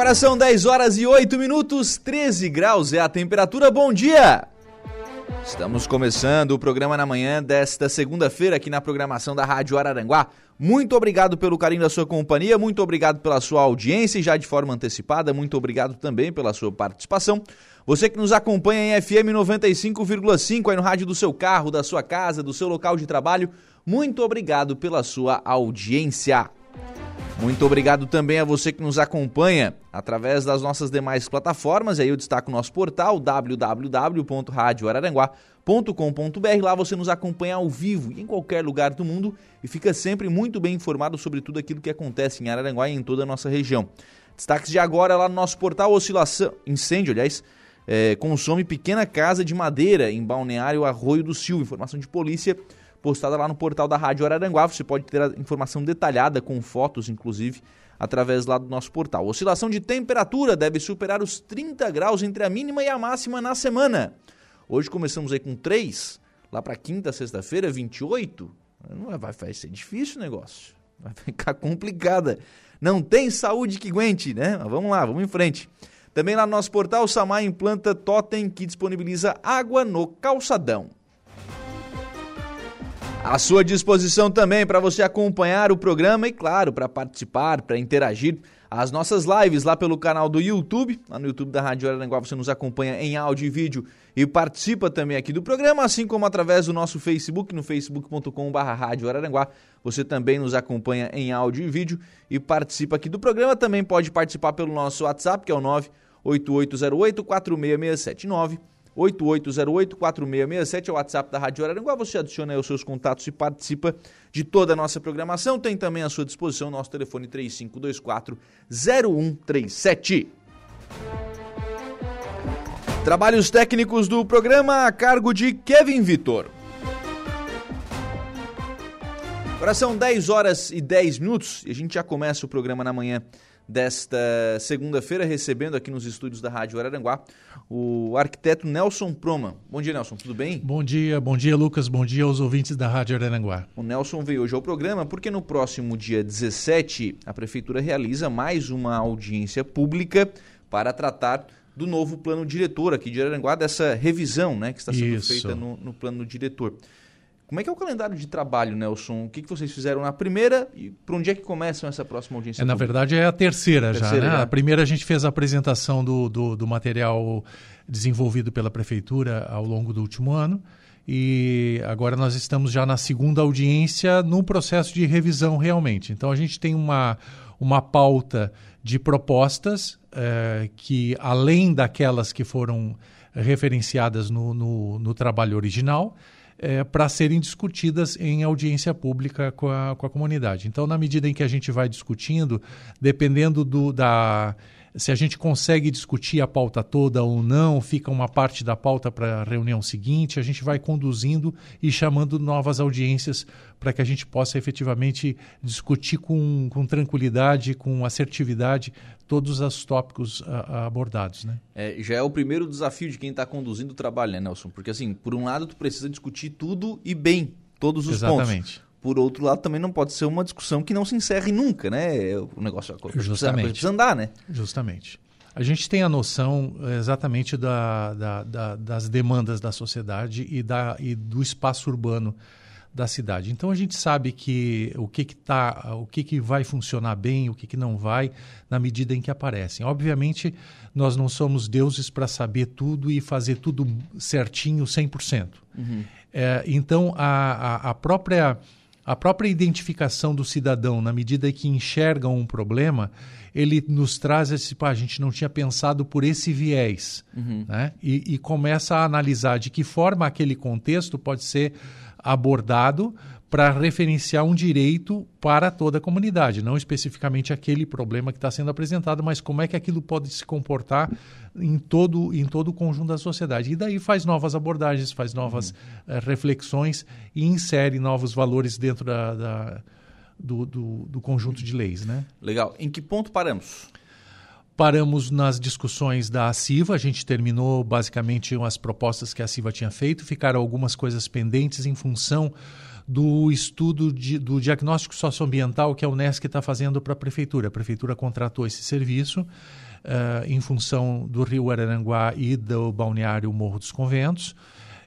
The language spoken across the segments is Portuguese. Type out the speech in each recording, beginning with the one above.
Agora são 10 horas e 8 minutos, 13 graus é a temperatura. Bom dia! Estamos começando o programa na manhã desta segunda-feira aqui na programação da Rádio Araranguá. Muito obrigado pelo carinho da sua companhia, muito obrigado pela sua audiência e já de forma antecipada, muito obrigado também pela sua participação. Você que nos acompanha em FM 95,5 aí no rádio do seu carro, da sua casa, do seu local de trabalho, muito obrigado pela sua audiência. Muito obrigado também a você que nos acompanha através das nossas demais plataformas. Aí eu destaco o nosso portal www.radioararanguá.com.br. Lá você nos acompanha ao vivo em qualquer lugar do mundo e fica sempre muito bem informado sobre tudo aquilo que acontece em Araranguá e em toda a nossa região. Destaques de agora lá no nosso portal Oscilação Incêndio, aliás, é, consome pequena casa de madeira em Balneário Arroio do Sil. Informação de polícia postada lá no portal da Rádio Araranguá. Você pode ter a informação detalhada, com fotos, inclusive, através lá do nosso portal. Oscilação de temperatura deve superar os 30 graus entre a mínima e a máxima na semana. Hoje começamos aí com 3, lá para quinta, sexta-feira, 28. Não vai, vai ser difícil o negócio. Vai ficar complicada. Não tem saúde que aguente, né? Mas vamos lá, vamos em frente. Também lá no nosso portal, Samar implanta Totem que disponibiliza água no calçadão. À sua disposição também para você acompanhar o programa e, claro, para participar, para interagir. As nossas lives lá pelo canal do YouTube, lá no YouTube da Rádio Araranguá, você nos acompanha em áudio e vídeo e participa também aqui do programa, assim como através do nosso Facebook, no facebook.com.br Rádio Araranguá. Você também nos acompanha em áudio e vídeo e participa aqui do programa. Também pode participar pelo nosso WhatsApp, que é o 98808 4667 8808-4667 é o WhatsApp da Rádio Araranguá. Você adiciona aí os seus contatos e participa de toda a nossa programação. Tem também à sua disposição o nosso telefone 3524-0137. Trabalhos técnicos do programa a cargo de Kevin Vitor. Agora são 10 horas e 10 minutos e a gente já começa o programa na manhã desta segunda-feira, recebendo aqui nos estúdios da Rádio Araranguá o arquiteto Nelson Proma. Bom dia, Nelson, tudo bem? Bom dia, bom dia, Lucas, bom dia aos ouvintes da Rádio Araranguá. O Nelson veio hoje ao programa porque no próximo dia 17 a Prefeitura realiza mais uma audiência pública para tratar do novo plano diretor aqui de Araranguá, dessa revisão né, que está sendo Isso. feita no, no plano diretor. Como é que é o calendário de trabalho, Nelson? O que, que vocês fizeram na primeira e para onde é que começam essa próxima audiência? É, na verdade, é a terceira, a já. Terceira, né? já. A primeira a gente fez a apresentação do, do, do, material desenvolvido pela Prefeitura ao longo do último ano. E agora nós estamos já na segunda audiência no processo de revisão realmente. Então a gente tem uma, uma pauta de propostas eh, que, além daquelas que foram referenciadas no, no, no trabalho original, é, para serem discutidas em audiência pública com a, com a comunidade. Então, na medida em que a gente vai discutindo, dependendo do, da se a gente consegue discutir a pauta toda ou não, fica uma parte da pauta para a reunião seguinte, a gente vai conduzindo e chamando novas audiências para que a gente possa efetivamente discutir com, com tranquilidade, com assertividade, todos os tópicos a, a abordados. Né? É, já é o primeiro desafio de quem está conduzindo o trabalho, né, Nelson? Porque, assim, por um lado, tu precisa discutir tudo e bem, todos os Exatamente. pontos. Exatamente por outro lado, também não pode ser uma discussão que não se encerre nunca, né? O negócio coisa Justamente. Precisa, precisa andar, né? Justamente. A gente tem a noção eh, exatamente da, da, da, das demandas da sociedade e, e do espaço urbano da cidade. Então a gente sabe que o que que tá, o que que vai funcionar bem, o que que não vai, na medida em que aparecem. Obviamente, nós não somos deuses para saber tudo e fazer tudo certinho 100%. Uhum. É, então a, a, a própria a própria identificação do cidadão, na medida em que enxerga um problema, ele nos traz esse, pá, a gente não tinha pensado por esse viés, uhum. né? E, e, começa a analisar de que forma aquele contexto pode ser abordado para referenciar um direito para toda a comunidade, não especificamente aquele problema que está sendo apresentado, mas como é que aquilo pode se comportar em todo, em todo o conjunto da sociedade. E daí faz novas abordagens, faz novas uhum. uh, reflexões e insere novos valores dentro da, da do, do, do, conjunto de leis. Né? Legal. Em que ponto paramos? Paramos nas discussões da CIVA, a gente terminou basicamente as propostas que a CIVA tinha feito, ficaram algumas coisas pendentes em função do estudo de, do diagnóstico socioambiental que a Unesc está fazendo para a Prefeitura. A Prefeitura contratou esse serviço uh, em função do Rio Araranguá e do balneário Morro dos Conventos,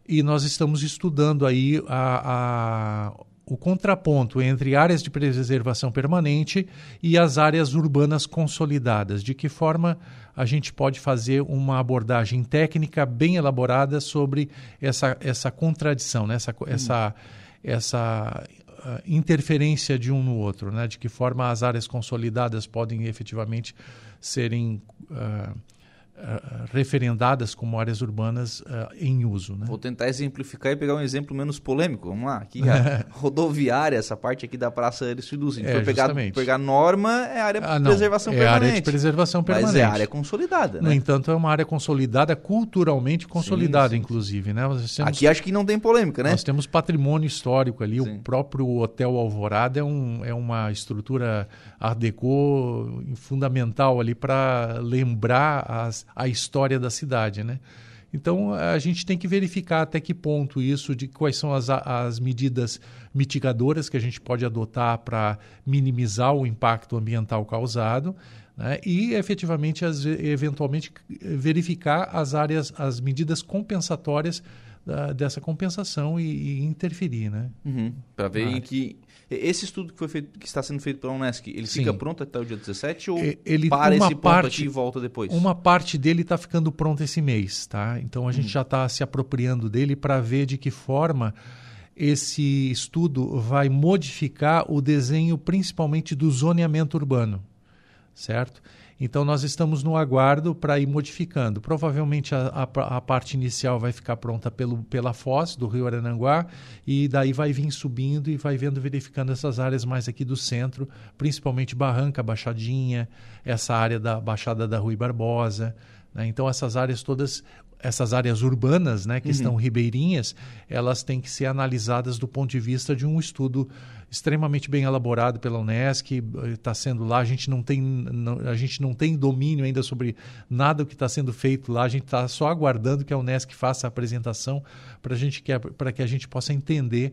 e nós estamos estudando aí a, a o contraponto entre áreas de preservação permanente e as áreas urbanas consolidadas. De que forma a gente pode fazer uma abordagem técnica bem elaborada sobre essa, essa contradição, né? essa, hum. essa, essa uh, interferência de um no outro, né? de que forma as áreas consolidadas podem efetivamente serem. Uh, uh, referendadas como áreas urbanas uh, em uso. Né? Vou tentar exemplificar e pegar um exemplo menos polêmico. Vamos lá, aqui a rodoviária, essa parte aqui da Praça Aristides. Se é, for pegar, pegar norma, é área ah, de preservação é permanente. área de preservação permanente. Mas é área consolidada, né? No entanto, é uma área consolidada, culturalmente consolidada, sim, sim, inclusive. Né? Temos, aqui acho que não tem polêmica, né? Nós temos patrimônio histórico ali. Sim. O próprio Hotel Alvorada é, um, é uma estrutura Art Deco fundamental ali para lembrar as, a história da cidade, né? Então a gente tem que verificar até que ponto isso, de quais são as, as medidas mitigadoras que a gente pode adotar para minimizar o impacto ambiental causado. Né? e efetivamente as, eventualmente verificar as áreas, as medidas compensatórias da, dessa compensação e, e interferir, né? Uhum, para ver em que esse estudo que, foi feito, que está sendo feito pela Unesc, ele Sim. fica pronto até o dia 17 ou ele, para esse parte, ponto aqui e volta depois? Uma parte dele está ficando pronto esse mês, tá? Então a gente uhum. já está se apropriando dele para ver de que forma esse estudo vai modificar o desenho principalmente do zoneamento urbano, certo? Então, nós estamos no aguardo para ir modificando. Provavelmente a, a, a, parte inicial vai ficar pronta pelo, pela foz do Rio Arananguá e daí vai vir subindo e vai vendo, verificando essas áreas mais aqui do centro, principalmente Barranca, Baixadinha, essa área da Baixada da Rui Barbosa. Né? Então, essas áreas todas essas áreas urbanas, né, que uhum. estão ribeirinhas, elas têm que ser analisadas do ponto de vista de um estudo extremamente bem elaborado pela Unesc, está sendo lá, a gente não tem, não, a gente não tem domínio ainda sobre nada que está sendo feito lá, a gente está só aguardando que a Unesc faça a apresentação para que a gente possa entender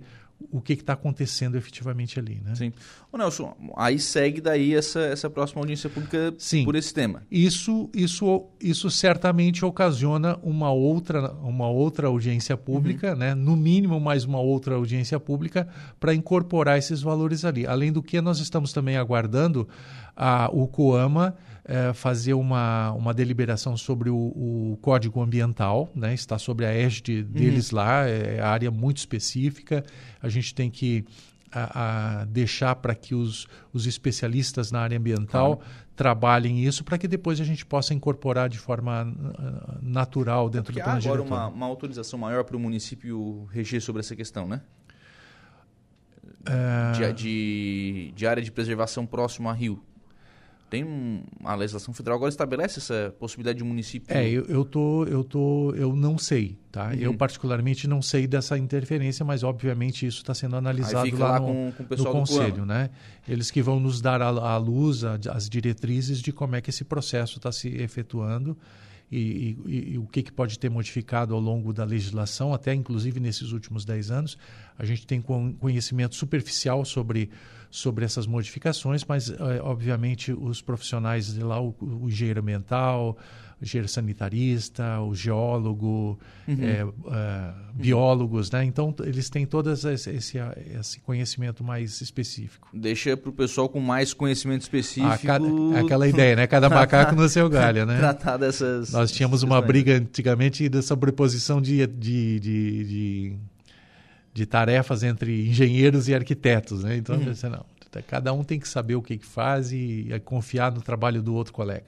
o que está acontecendo efetivamente ali. Né? Sim. Ô Nelson, aí segue daí essa, essa próxima audiência pública Sim. por esse tema. Isso, isso, isso certamente ocasiona uma outra, uma outra audiência pública, uhum. né? no mínimo mais uma outra audiência pública, para incorporar esses valores ali. Além do que, nós estamos também aguardando a, o COAMA é, fazer uma, uma deliberação sobre o, o, código ambiental, né? está sobre a égide deles uhum. lá, é área muito específica, a gente tem que a, a deixar para que os, os especialistas na área ambiental claro. trabalhem isso para que depois a gente possa incorporar de forma uh, natural dentro Porque do plano há agora uma, uma, autorização maior para o município reger sobre essa questão, né? É... De, de, de área de preservação próximo a rio tem a legislação federal agora estabelece essa possibilidade de município. É, eu, eu tô, eu tô, eu não sei, tá? Uhum. Eu particularmente não sei dessa interferência, mas obviamente isso está sendo analisado lá, lá, no, com, com no conselho, né? Eles que vão nos dar à luz a, as diretrizes de como é que esse processo está se efetuando. E, e, e, o que, que pode ter modificado ao longo da legislação, até inclusive nesses últimos 10 anos. A gente tem conhecimento superficial sobre sobre essas modificações, mas, é, obviamente, os profissionais de lá, o, o engenheiro ambiental, o engenheiro sanitarista, o geólogo, uhum. é, é, biólogos, né? Então, eles têm todo esse, esse conhecimento mais específico. Deixa para o pessoal com mais conhecimento específico... Cada, aquela ideia, né? Cada macaco no seu galho, né? Tratar dessas... Nós tínhamos uma briga antigamente da sobreposição de, de, de, de de tarefas entre engenheiros e arquitetos, né? Então, uhum. pensei, não, cada um tem que saber o que, que faz e, e confiar no trabalho do outro colega.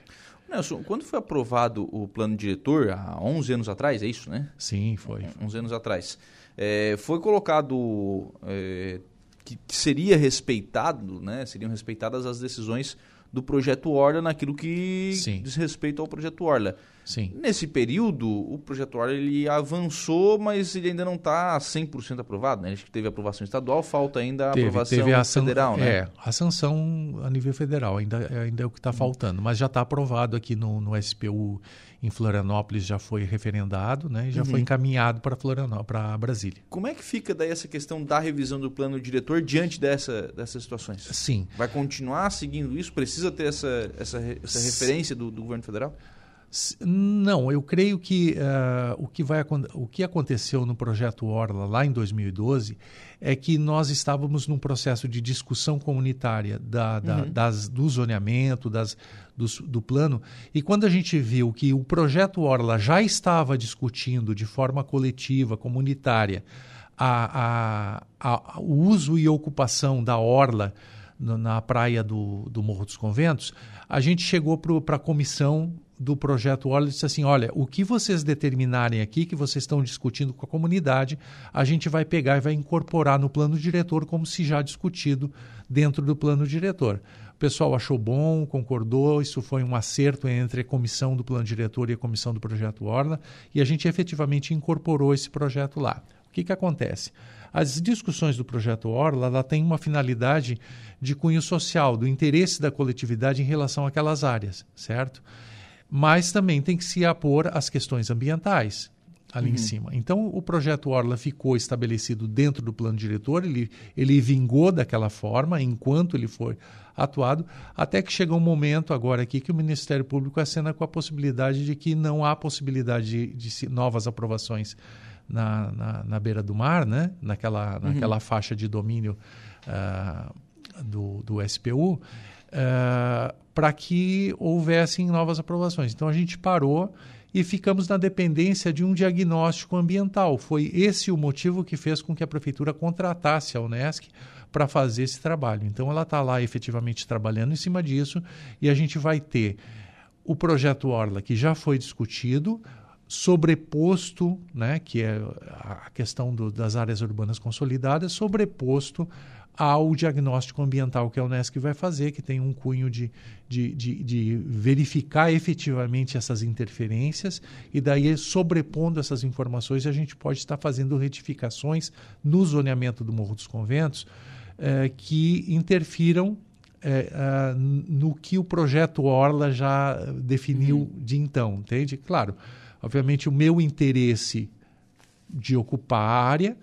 Nelson, quando foi aprovado o plano diretor, há 11 anos atrás, é isso, né? Sim, foi. 11 anos atrás. É, foi colocado é, que, que, seria respeitado, né? Seriam respeitadas as decisões do projeto Orla naquilo que Sim. diz respeito ao projeto Orla. Sim. Nesse período, o projeto Orla ele avançou, mas ele ainda não está 100% aprovado. Né? A gente teve aprovação estadual, falta ainda a teve, aprovação teve a federal. Né? É, a sanção a nível federal ainda, ainda é o que está hum. faltando, mas já está aprovado aqui no, no SPU em Florianópolis já foi referendado né, e já uhum. foi encaminhado para Florianópolis, para Brasília. Como é que fica daí essa questão da revisão do plano diretor diante dessa, dessas situações? Sim. Vai continuar seguindo isso? Precisa ter essa, essa, essa referência do, do governo federal? Não, eu creio que uh, o, que vai, o que aconteceu no projeto Orla lá em 2012 é que nós estávamos num processo de discussão comunitária da, da, uhum. das, do zoneamento, das, do, do plano, e quando a gente viu que o projeto Orla já estava discutindo de forma coletiva, comunitária, a, a, a, o uso e ocupação da Orla na praia do, do Morro dos Conventos, a gente chegou para a comissão do projeto Orla disse assim: olha, o que vocês determinarem aqui, que vocês estão discutindo com a comunidade, a gente vai pegar e vai incorporar no plano diretor, como se já discutido dentro do plano diretor. O pessoal achou bom, concordou, isso foi um acerto entre a comissão do plano diretor e a comissão do projeto Orla, e a gente efetivamente incorporou esse projeto lá. O que, que acontece? As discussões do projeto Orla ela tem uma finalidade de cunho social, do interesse da coletividade em relação àquelas áreas, certo? Mas também tem que se apor às questões ambientais ali uhum. em cima. Então, o projeto Orla ficou estabelecido dentro do plano diretor, ele, ele vingou daquela forma enquanto ele foi atuado, até que chegou um momento agora aqui que o Ministério Público acena com a possibilidade de que não há possibilidade de, de novas aprovações na, na, na, beira do mar, né? naquela, uhum. naquela faixa de domínio uh, do, do SPU. Para que houvessem novas aprovações. Então a gente parou e ficamos na dependência de um diagnóstico ambiental. Foi esse o motivo que fez com que a prefeitura contratasse a Unesc para fazer esse trabalho. Então ela está lá efetivamente trabalhando em cima disso e a gente vai ter o projeto Orla que já foi discutido, sobreposto, né, que é a questão do, das áreas urbanas consolidadas, sobreposto ao diagnóstico ambiental que a Unesco vai fazer, que tem um cunho de, de, de, de, verificar efetivamente essas interferências e daí sobrepondo essas informações a gente pode estar fazendo retificações no zoneamento do Morro dos Conventos eh, que interfiram eh, ah, no que o projeto Orla já definiu uhum. de então, entende? Claro, obviamente o meu interesse de ocupar a área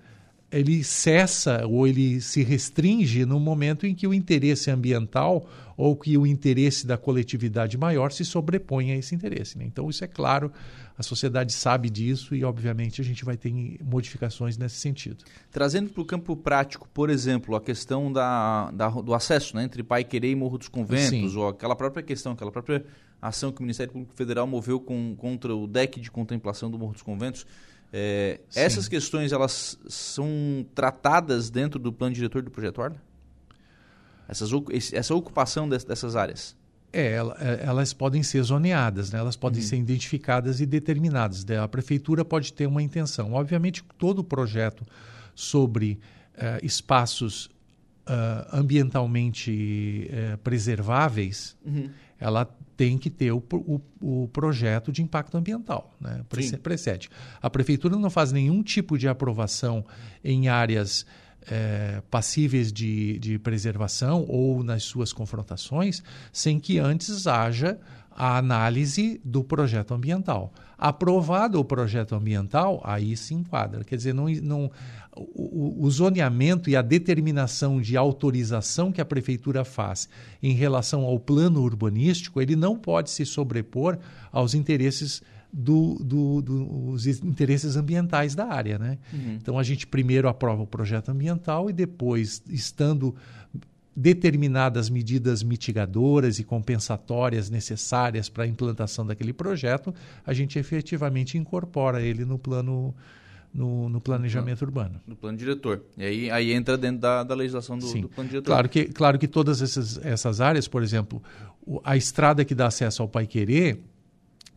ele cessa ou ele se restringe no momento em que o interesse ambiental ou que o interesse da coletividade maior se sobrepõe a esse interesse. Né? Então, isso é claro, a sociedade sabe disso e, obviamente, a gente vai ter modificações nesse sentido. Trazendo para o campo prático, por exemplo, a questão da, da do acesso né, entre Pai Querer e Morro dos Conventos, Sim. ou aquela própria questão, aquela própria ação que o Ministério Público Federal moveu com, contra o deck de contemplação do Morro dos Conventos, é, essas questões elas são tratadas dentro do plano diretor do projeto Orla? Essas, essa ocupação dessas áreas? É, é, elas podem ser zoneadas, né? elas podem uhum. ser identificadas e determinadas. Né? A prefeitura pode ter uma intenção. Obviamente, todo projeto sobre uh, espaços uh, ambientalmente uh, preserváveis, uhum. Ela tem que ter o, o, o projeto de impacto ambiental, né? Precede. A prefeitura não faz nenhum tipo de aprovação em áreas é, passíveis de, de preservação ou nas suas confrontações sem que antes haja a análise do projeto ambiental. Aprovado o projeto ambiental, aí se enquadra. Quer dizer, não, não, o, o, zoneamento e a determinação de autorização que a prefeitura faz em relação ao plano urbanístico, ele não pode se sobrepor aos interesses do, do, dos interesses ambientais da área. Né? Uhum. Então a gente primeiro aprova o projeto ambiental e depois, estando determinadas medidas mitigadoras e compensatórias necessárias para a implantação daquele projeto, a gente efetivamente incorpora ele no plano no, no planejamento no, urbano. No plano diretor. E aí, aí entra dentro da, da legislação do, do, plano diretor. Claro que, claro que todas essas, essas áreas, por exemplo, a estrada que dá acesso ao Pai Querer,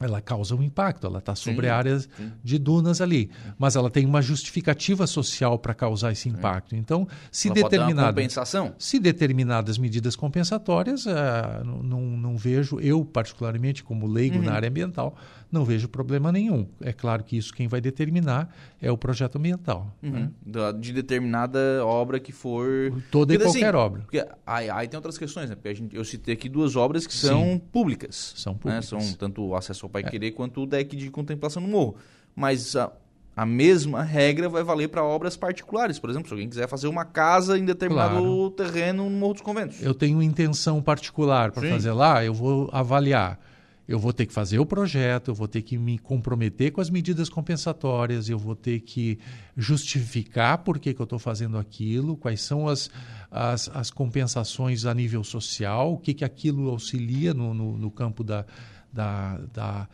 ela causa um impacto, ela está sobre sim, áreas sim. de dunas ali, mas ela tem uma justificativa social para causar esse impacto. Então, se determinada compensação, se determinadas medidas compensatórias, uh, não, não, vejo eu particularmente como leigo uhum. na área ambiental, não vejo problema nenhum. É claro que isso quem vai determinar é o projeto ambiental. Uhum. Né? De determinada obra que for. Toda porque, e qualquer assim, obra. Porque aí, aí, tem outras questões, né? Porque a gente, eu citei aqui duas obras que são Sim. públicas. São públicas. Né? São tanto o acesso ao Pai é. Querer quanto o deck de contemplação no morro. Mas a, a mesma regra vai valer para obras particulares. Por exemplo, se alguém quiser fazer uma casa em determinado claro. terreno no Morro dos Conventos. Eu tenho intenção particular para fazer lá, eu vou avaliar eu vou ter que fazer o projeto, eu vou ter que me comprometer com as medidas compensatórias, eu vou ter que justificar por que, que eu estou fazendo aquilo, quais são as, as, as, compensações a nível social, o que, que aquilo auxilia no, no, no campo da, da, da,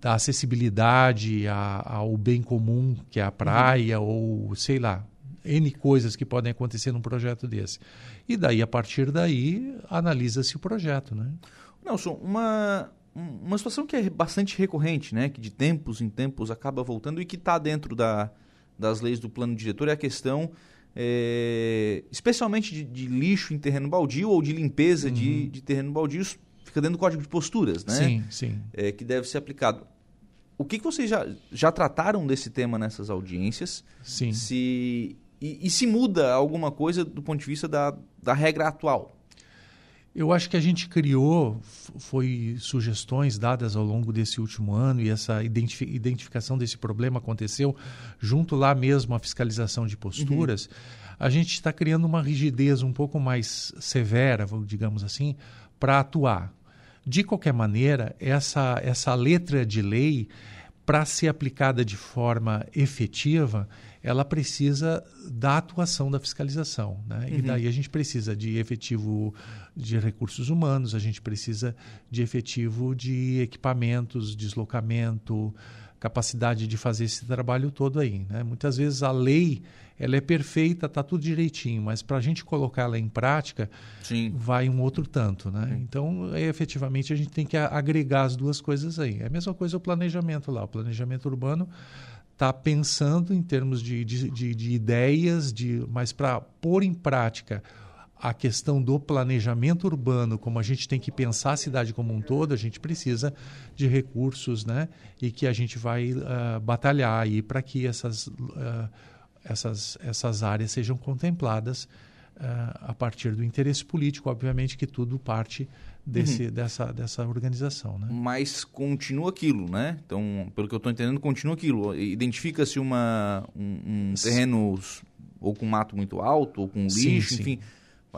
da acessibilidade a, ao bem comum, que é a praia, uhum. ou sei lá, N coisas que podem acontecer num projeto desse. E daí, a partir daí, analisa-se o projeto, né? Nelson, uma, uma situação que é bastante recorrente, né, que de tempos em tempos acaba voltando e que está dentro da, das leis do plano diretor é a questão, é, especialmente de, de, lixo em terreno baldio ou de limpeza uhum. de, de terreno baldio, fica dentro do código de posturas, né? Sim, sim. É, que deve ser aplicado. O que, que vocês já, já trataram desse tema nessas audiências? Sim. Se, e, e se muda alguma coisa do ponto de vista da, da regra atual? Eu acho que a gente criou, foi sugestões dadas ao longo desse último ano e essa identificação desse problema aconteceu junto lá mesmo à fiscalização de posturas. Uhum. A gente está criando uma rigidez um pouco mais severa, digamos assim, para atuar. De qualquer maneira, essa, essa letra de lei, para ser aplicada de forma efetiva, ela precisa da atuação da fiscalização. Né? Uhum. E daí a gente precisa de efetivo de recursos humanos, a gente precisa de efetivo de equipamentos, deslocamento, capacidade de fazer esse trabalho todo aí. Né? Muitas vezes a lei ela é perfeita, está tudo direitinho, mas para a gente colocar ela em prática, Sim. vai um outro tanto. Né? Então, é, efetivamente, a gente tem que agregar as duas coisas aí. É a mesma coisa o planejamento lá. O planejamento urbano está pensando em termos de, de, de, de ideias, de, mas para pôr em prática a questão do planejamento urbano, como a gente tem que pensar a cidade como um todo, a gente precisa de recursos, né? E que a gente vai uh, batalhar para que essas, uh, essas, essas áreas sejam contempladas uh, a partir do interesse político, obviamente que tudo parte desse, uhum. dessa, dessa organização. Né? Mas continua aquilo, né? Então, pelo que eu estou entendendo, continua aquilo. Identifica-se uma, um, um terreno ou com mato muito alto, ou com lixo, sim, enfim.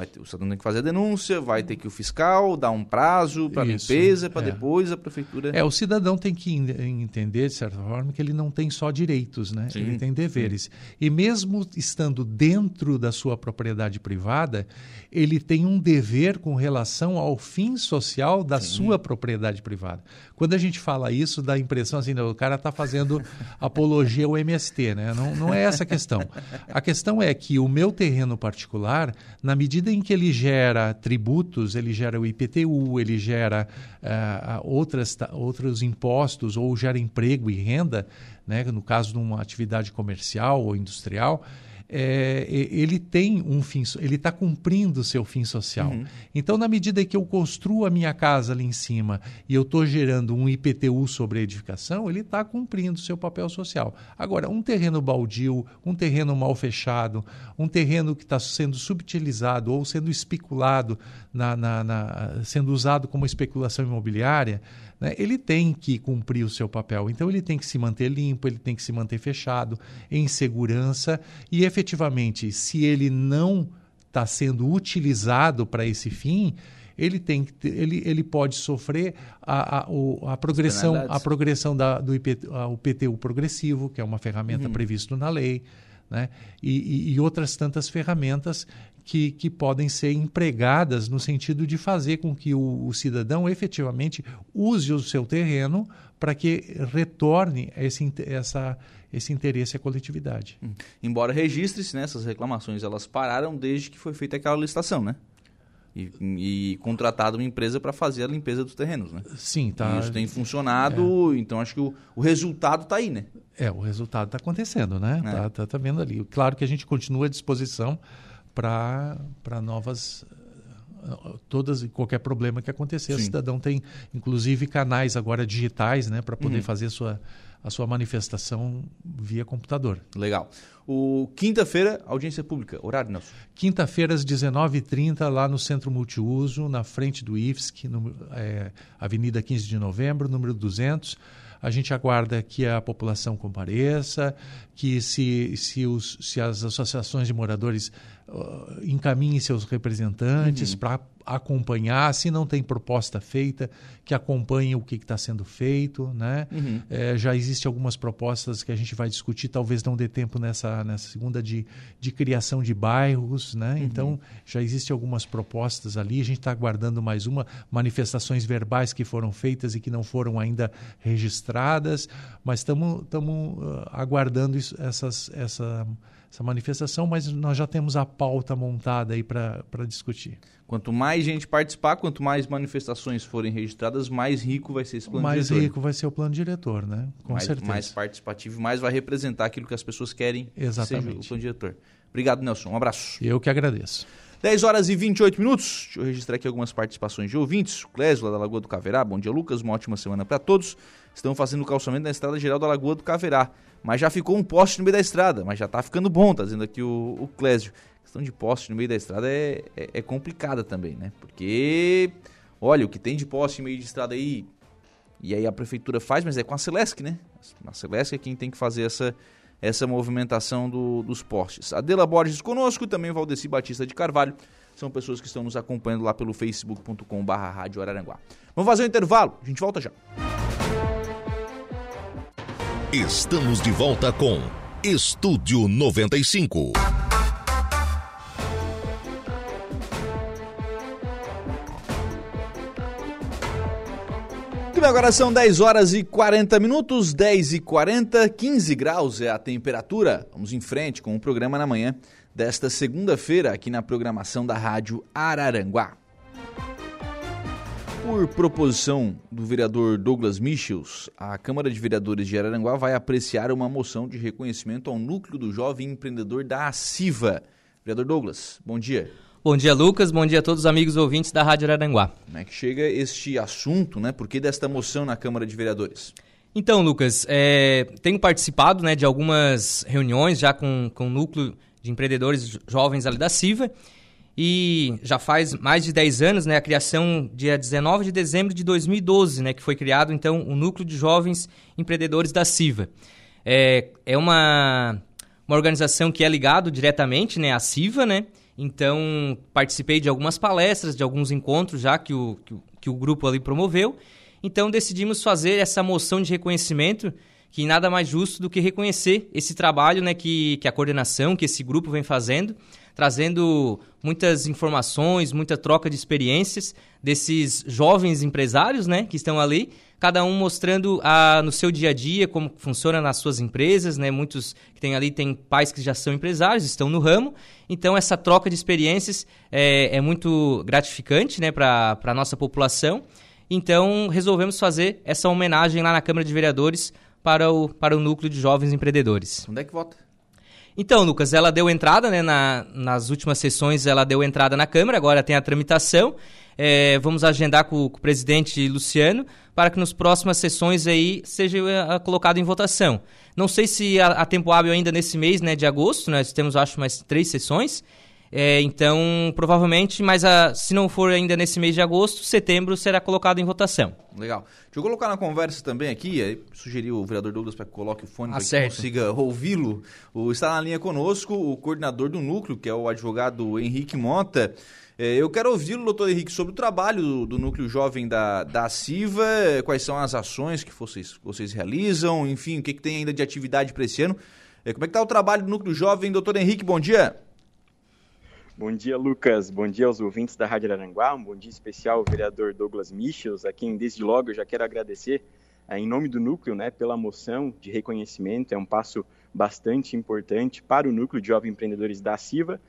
Vai ter, o cidadão tem que fazer a denúncia, vai ter que o fiscal dar um prazo para limpeza, para é. depois a prefeitura. É, o cidadão tem que entender, de certa forma, que ele não tem só direitos, né? Sim. Ele tem deveres. Sim. E mesmo estando dentro da sua propriedade privada, ele tem um dever com relação ao fim social da Sim. sua propriedade privada. Quando a gente fala isso, dá a impressão assim, o cara está fazendo apologia ao MST, né? Não, não é essa a questão. A questão é que o meu terreno particular, na medida em que ele gera tributos, ele gera o IPTU, ele gera uh, outras, outros impostos ou gera emprego e renda, né? no caso de uma atividade comercial ou industrial, é, ele tem um fim, ele está cumprindo o seu fim social. Uhum. Então, na medida que eu construo a minha casa ali em cima e eu estou gerando um IPTU sobre a edificação, ele está cumprindo o seu papel social. Agora, um terreno baldio, um terreno mal fechado, um terreno que está sendo subutilizado ou sendo especulado, na, na, na, sendo usado como especulação imobiliária, né, ele tem que cumprir o seu papel. Então, ele tem que se manter limpo, ele tem que se manter fechado, em segurança, e efetivamente, se ele não está sendo utilizado para esse fim, ele tem ele, ele pode sofrer a, a, a progressão a progressão da, do IP, a, o PTU progressivo que é uma ferramenta uhum. prevista na lei né? E, e, e, outras tantas ferramentas que, que podem ser empregadas no sentido de fazer com que o, o cidadão efetivamente use o seu terreno para que retorne esse, essa, esse interesse à coletividade. Hum. Embora registre-se, né, essas reclamações elas pararam desde que foi feita aquela licitação, né? e, e contratado uma empresa para fazer a limpeza dos terrenos, né? Sim, tá. E isso tem funcionado, é. então acho que o, o resultado está aí, né? É, o resultado está acontecendo, né? É. Tá, tá, tá, vendo ali. Claro que a gente continua à disposição para novas todas e qualquer problema que acontecer, Sim. o cidadão tem inclusive canais agora digitais, né, para poder uhum. fazer a sua a sua manifestação via computador. Legal. O quinta-feira, audiência pública, horário, Nelson? Quinta-feira, às 19h30, lá no Centro Multiuso, na frente do IFSC, no, é, Avenida 15 de Novembro, número 200. A gente aguarda que a população compareça, que se, se, os, se as associações de moradores uh, encaminhem seus representantes uhum. para acompanhar, se não tem proposta feita, que acompanhe o que está sendo feito. Né? Uhum. É, já existem algumas propostas que a gente vai discutir, talvez não dê tempo nessa, nessa segunda de, de criação de bairros. Né? Uhum. Então, já existem algumas propostas ali, a gente está aguardando mais uma, manifestações verbais que foram feitas e que não foram ainda registradas, mas estamos uh, aguardando isso, essas, essa essa manifestação, mas nós já temos a pauta montada aí para discutir. Quanto mais gente participar, quanto mais manifestações forem registradas, mais rico vai ser esse plano mais diretor. Mais rico vai ser o plano diretor, né? Com mais, certeza. Mais participativo, mais vai representar aquilo que as pessoas querem Exatamente. que seja o plano diretor. Obrigado, Nelson. Um abraço. Eu que agradeço. 10 horas e 28 minutos. Deixa eu registrar aqui algumas participações de ouvintes. Clésio, da Lagoa do Caverá. Bom dia, Lucas. Uma ótima semana para todos. Estão fazendo o calçamento na estrada geral da Lagoa do Caverá. Mas já ficou um poste no meio da estrada. Mas já tá ficando bom, tá dizendo aqui o, o Clésio questão de poste no meio da estrada é, é, é, complicada também, né? Porque, olha, o que tem de poste no meio de estrada aí, e aí a prefeitura faz, mas é com a Celesc, né? A Celesc é quem tem que fazer essa, essa movimentação do, dos postes. Adela Borges conosco, também Valdeci Batista de Carvalho, são pessoas que estão nos acompanhando lá pelo facebook.com.br Rádio Araranguá. Vamos fazer um intervalo, a gente volta já. Estamos de volta com Estúdio 95. Muito bem, agora são 10 horas e 40 minutos, 10 e 40, 15 graus é a temperatura. Vamos em frente com o programa na manhã desta segunda-feira aqui na programação da Rádio Araranguá. Por proposição do vereador Douglas Michels, a Câmara de Vereadores de Araranguá vai apreciar uma moção de reconhecimento ao núcleo do jovem empreendedor da ACIVA. Vereador Douglas, bom dia. Bom dia, Lucas. Bom dia a todos os amigos ouvintes da Rádio Araranguá. Como é que chega este assunto, né? Por que desta moção na Câmara de Vereadores? Então, Lucas, é, tenho participado né, de algumas reuniões já com, com o núcleo de empreendedores jovens ali da CIVA e já faz mais de 10 anos, né, a criação dia 19 de dezembro de 2012, né, que foi criado então o núcleo de jovens empreendedores da CIVA. É, é uma, uma organização que é ligado diretamente, né, à CIVA, né, então, participei de algumas palestras, de alguns encontros já que o, que, que o grupo ali promoveu. Então, decidimos fazer essa moção de reconhecimento, que nada mais justo do que reconhecer esse trabalho né, que, que a coordenação, que esse grupo vem fazendo, trazendo muitas informações, muita troca de experiências desses jovens empresários né, que estão ali, cada um mostrando a, no seu dia a dia como funciona nas suas empresas, né? Muitos que tem ali têm pais que já são empresários, estão no ramo. Então essa troca de experiências é, é muito gratificante, né, para a nossa população. Então resolvemos fazer essa homenagem lá na Câmara de Vereadores para o, para o núcleo de jovens empreendedores. Onde é que vota? Então, Lucas, ela deu entrada, né? Na, nas últimas sessões ela deu entrada na Câmara, agora tem a tramitação. É, vamos agendar com, com, o presidente Luciano para que nas próximas sessões aí seja uh, colocado em votação. Não sei se há, tempo hábil ainda nesse mês né, de agosto, nós temos acho mais três sessões. É, então, provavelmente, mas a, se não for ainda nesse mês de agosto, setembro será colocado em votação. Legal. Deixa eu colocar na conversa também aqui, sugeri o vereador Douglas para que coloque o fone ah, para que consiga ouvi-lo. Está na linha conosco o coordenador do núcleo, que é o advogado Henrique Mota. É, eu quero ouvi-lo, doutor Henrique, sobre o trabalho do, do, núcleo jovem da, da CIVA, quais são as ações que vocês, vocês realizam, enfim, o que, que tem ainda de atividade para esse ano. É, como é que está o trabalho do núcleo jovem? Doutor Henrique, bom dia. Bom dia, Lucas. Bom dia aos ouvintes da Rádio Aranguá. Um bom dia especial ao vereador Douglas Michels, a quem desde logo eu já quero agradecer é, em nome do núcleo né, pela moção de reconhecimento. É um passo bastante importante para o núcleo de jovens empreendedores da CIVA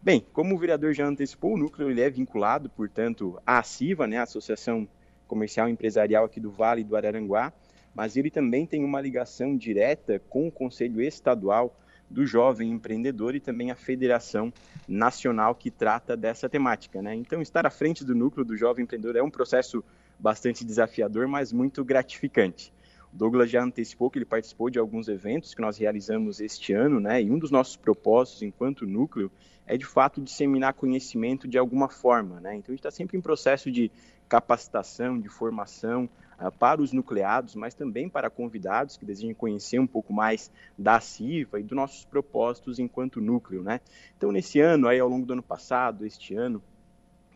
Bem, como o vereador já antecipou, o núcleo ele é vinculado, portanto, à ACIVA, né, a Associação Comercial e Empresarial aqui do Vale do Araranguá, mas ele também tem uma ligação direta com o Conselho Estadual do Jovem Empreendedor e também a Federação Nacional que trata dessa temática. Né? Então, estar à frente do núcleo do Jovem Empreendedor é um processo bastante desafiador, mas muito gratificante. O Douglas já antecipou que ele participou de alguns eventos que nós realizamos este ano, né? E um dos nossos propósitos enquanto núcleo é de fato disseminar conhecimento de alguma forma, né? Então a gente está sempre em processo de capacitação, de formação para os nucleados, mas também para convidados que desejem conhecer um pouco mais da CIVA e dos nossos propósitos enquanto núcleo, né? Então nesse ano, aí ao longo do ano passado, este ano,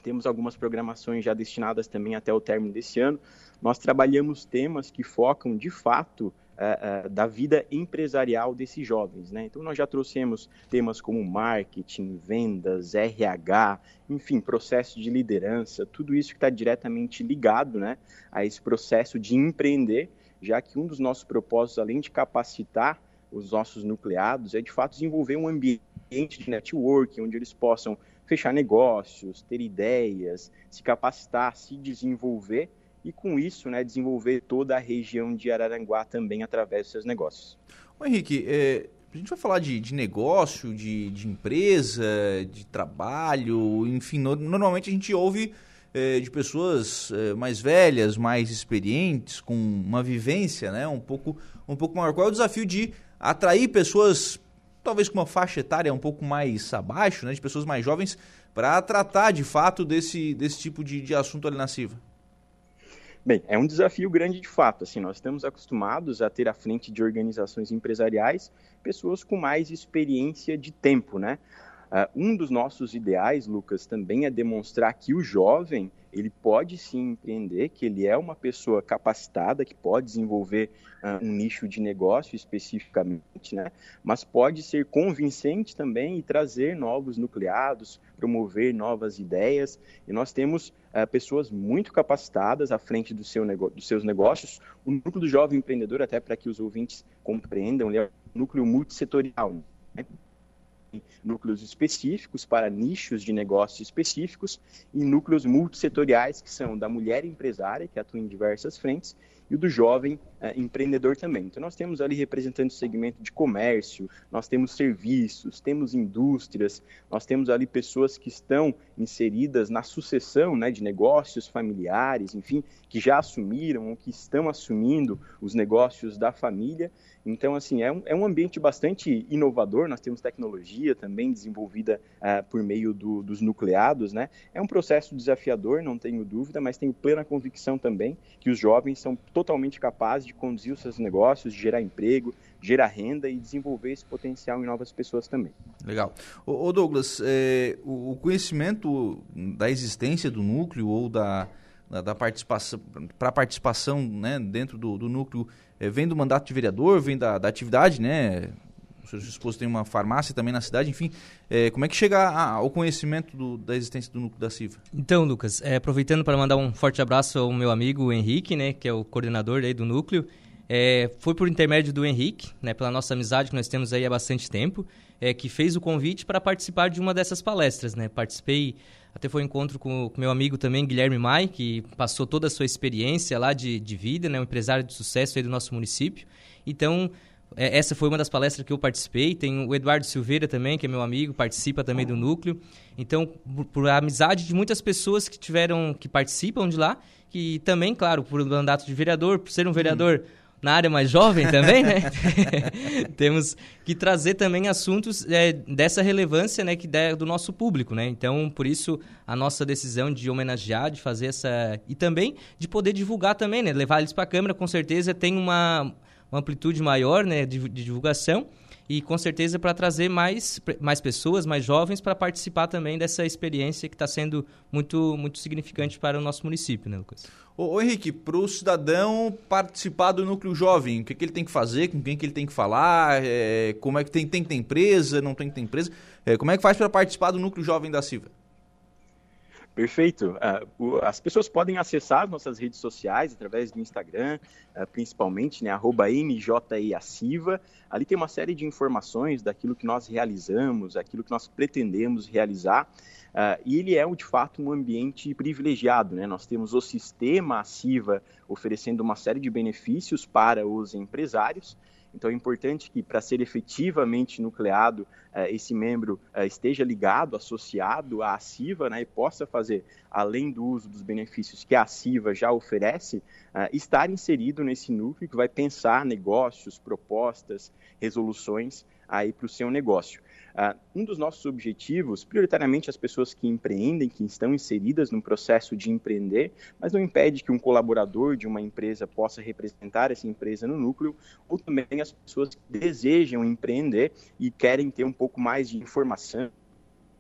temos algumas programações já destinadas também até o término desse ano. Nós trabalhamos temas que focam de fato uh, uh, da vida empresarial desses jovens. Né? Então, nós já trouxemos temas como marketing, vendas, RH, enfim, processo de liderança, tudo isso que está diretamente ligado né, a esse processo de empreender, já que um dos nossos propósitos, além de capacitar os nossos nucleados, é de fato desenvolver um ambiente de networking, onde eles possam fechar negócios, ter ideias, se capacitar, se desenvolver e com isso né, desenvolver toda a região de Araranguá também através dos seus negócios. Ô Henrique, é, a gente vai falar de, de negócio, de, de, empresa, de trabalho, enfim, no, normalmente a gente ouve é, de pessoas é, mais velhas, mais experientes, com uma vivência né, um, pouco, um pouco maior. Qual é o desafio de atrair pessoas, talvez com uma faixa etária um pouco mais abaixo, né, de pessoas mais jovens, para tratar de fato desse, desse tipo de, de assunto ali na CIVA? Bem, é um desafio grande de fato. Assim, nós estamos acostumados a ter à frente de organizações empresariais pessoas com mais experiência de tempo, né? Uh, um dos nossos ideais, Lucas, também é demonstrar que o jovem ele pode sim empreender, que ele é uma pessoa capacitada, que pode desenvolver uh, um nicho de negócio especificamente, né? mas pode ser convincente também e trazer novos nucleados, promover novas ideias. E nós temos uh, pessoas muito capacitadas à frente do seu dos seus negócios. O núcleo do jovem empreendedor, até para que os ouvintes compreendam, ele é um núcleo multissetorial. Né? Núcleos específicos para nichos de negócios específicos e núcleos multissetoriais, que são da mulher empresária, que atua em diversas frentes, e o do jovem é, empreendedor também. Então, nós temos ali representando o segmento de comércio, nós temos serviços, temos indústrias, nós temos ali pessoas que estão inseridas na sucessão né, de negócios familiares, enfim, que já assumiram ou que estão assumindo os negócios da família. Então, assim, é um, é um ambiente bastante inovador, nós temos tecnologia também desenvolvida uh, por meio do, dos nucleados, né? É um processo desafiador, não tenho dúvida, mas tenho plena convicção também que os jovens são totalmente capazes de conduzir os seus negócios, de gerar emprego, gerar renda e desenvolver esse potencial em novas pessoas também. Legal. Ô, Douglas, é, o conhecimento da existência do núcleo ou da, da participação, para participação né, dentro do, do núcleo, é, vem do mandato de vereador, vem da, da atividade, né? Seu esposo tem uma farmácia também na cidade, enfim. É, como é que chega ao conhecimento do, da existência do núcleo da CIVA? Então, Lucas, é, aproveitando para mandar um forte abraço ao meu amigo Henrique, né, que é o coordenador aí do núcleo. É, foi por intermédio do Henrique, né, pela nossa amizade que nós temos aí há bastante tempo, é, que fez o convite para participar de uma dessas palestras. Né? Participei, até foi um encontro com o meu amigo também, Guilherme Mai, que passou toda a sua experiência lá de, de vida, né, um empresário de sucesso aí do nosso município. Então, é, essa foi uma das palestras que eu participei. Tem o Eduardo Silveira também, que é meu amigo, participa também do núcleo. Então, por, por amizade de muitas pessoas que tiveram, que participam de lá, que também, claro, por mandato de vereador, por ser um vereador. Hum na área mais jovem também, né? Temos que trazer também assuntos é, dessa relevância, né, que der do nosso público, né? Então, por isso a nossa decisão de homenagear, de fazer essa e também de poder divulgar também, né? Levar eles para a câmera, com certeza tem uma, uma amplitude maior, né, de, de divulgação e com certeza para trazer mais, mais pessoas, mais jovens para participar também dessa experiência que está sendo muito, muito significante para o nosso município, né, Lucas? Ô, ô Henrique, para o cidadão participar do núcleo jovem, o que, que, ele tem que fazer, com quem que ele tem que falar, é, como é que tem, tem que ter empresa, não tem que ter empresa, é, como é que faz para participar do núcleo jovem da Silva? Perfeito. Uh, as pessoas podem acessar nossas redes sociais através do Instagram, uh, principalmente, né, arroba MJEACIVA. Ali tem uma série de informações daquilo que nós realizamos, aquilo que nós pretendemos realizar. Uh, e ele é, de fato, um ambiente privilegiado. Né? Nós temos o sistema ACIVA oferecendo uma série de benefícios para os empresários. Então é importante que, para ser efetivamente nucleado, eh, esse membro eh, esteja ligado, associado à CIVA né, e possa fazer, além do uso dos benefícios que a CIVA já oferece, eh, estar inserido nesse núcleo que vai pensar negócios, propostas, resoluções aí para o seu negócio. Uh, um dos nossos objetivos, prioritariamente as pessoas que empreendem, que estão inseridas no processo de empreender, mas não impede que um colaborador de uma empresa possa representar essa empresa no núcleo, ou também as pessoas que desejam empreender e querem ter um pouco mais de informação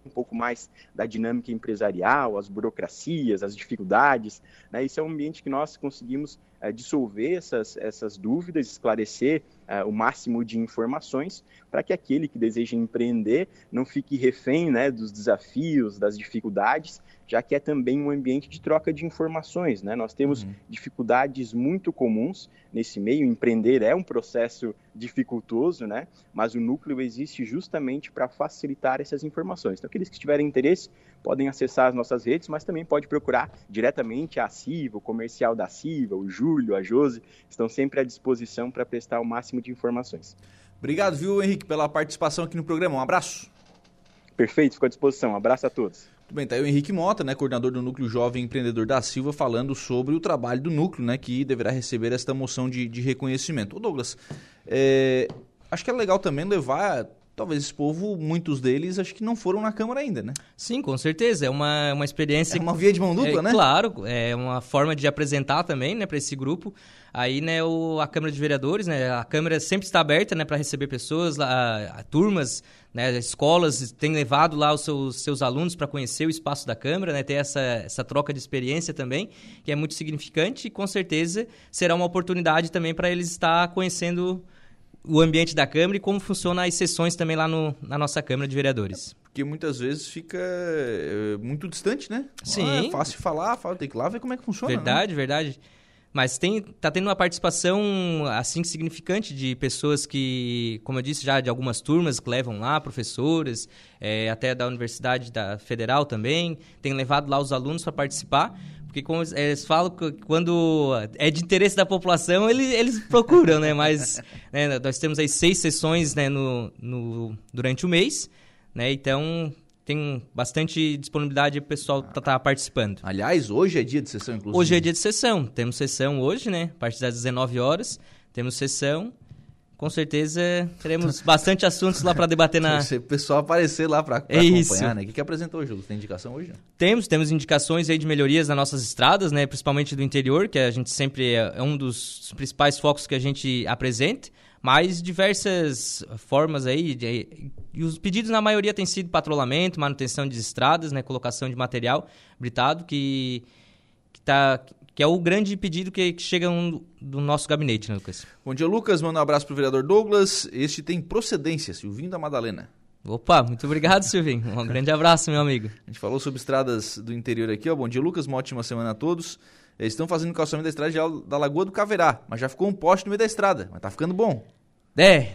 um pouco mais da dinâmica empresarial, as burocracias, as dificuldades. Né? É um ambiente que nós conseguimos é, dissolver essas, essas dúvidas, esclarecer é, o máximo de informações para que aquele que deseja empreender não fique refém né, dos desafios, das dificuldades, já que é também um ambiente de troca de informações. Né? Nós temos uhum. dificuldades muito comuns nesse meio. Empreender é um processo dificultoso, né? mas o núcleo existe justamente para facilitar essas informações. Então, aqueles que tiverem interesse podem acessar as nossas redes, mas também pode procurar diretamente a CIVA, o comercial da CIVA, o Júlio, a Josi, estão sempre à disposição para prestar o máximo de informações. Obrigado, viu, Henrique, pela participação aqui no programa. Um abraço. Perfeito, fico à disposição. Um abraço a todos. Muito bem, tá aí o Henrique Mota, né, coordenador do Núcleo Jovem Empreendedor da Silva, falando sobre o trabalho do núcleo, né, que deverá receber esta moção de, de reconhecimento. Ô Douglas, é, acho que é legal também levar talvez esse povo, muitos deles, acho que não foram na Câmara ainda, né? Sim, com certeza. É uma, uma experiência. É uma via de mão dupla, é, né? Claro, é uma forma de apresentar também, né, para esse grupo. Aí, né, o, a Câmara de Vereadores, né, a Câmara sempre está aberta, né, para receber pessoas, a, a, turmas, né, escolas têm levado lá os seus, seus alunos para conhecer o espaço da Câmara, né, ter essa, essa troca de experiência também, que é muito significante e com certeza será uma oportunidade também para eles estar conhecendo o ambiente da Câmara e como funcionam as sessões também lá no, na nossa Câmara de Vereadores. Porque muitas vezes fica é, muito distante, né? Sim. Ah, é fácil falar, fala, tem que ir lá ver como é que funciona. Verdade, né? verdade. Mas tem, tá tendo uma participação assim significante de pessoas que, como eu disse já, de algumas turmas que levam lá, professoras, é, até da Universidade da Federal também, tem levado lá os alunos para participar. Porque como eles falam que quando é de interesse da população, eles, eles procuram, né? Mas né, nós temos aí seis sessões né, no, no, durante o mês, né? Então tem bastante disponibilidade para o pessoal estar tá, tá participando. Aliás, hoje é dia de sessão, inclusive. Hoje é dia de sessão. Temos sessão hoje, né? A partir das 19 horas. Temos sessão com certeza teremos bastante assuntos lá para debater na. Se o pessoal aparecer lá para é acompanhar, né? O que, que apresentou hoje? Tem indicação hoje? Temos, temos indicações aí de melhorias nas nossas estradas, né? Principalmente do interior, que a gente sempre é, é um dos principais focos que a gente apresenta. Mas diversas formas aí, de, e os pedidos na maioria têm sido patrulhamento, manutenção de estradas, né? Colocação de material britado, que que, tá, que é o grande pedido que, chega um, do nosso gabinete, né, Lucas? Bom dia, Lucas. Manda um abraço para o vereador Douglas. Este tem procedência, Silvinho da Madalena. Opa, muito obrigado, Silvinho. Um grande abraço, meu amigo. A gente falou sobre estradas do interior aqui. Ó. Bom dia, Lucas. Uma ótima semana a todos. Eles estão fazendo calçamento da estrada da Lagoa do Caverá, mas já ficou um poste no meio da estrada. Mas tá ficando bom. É,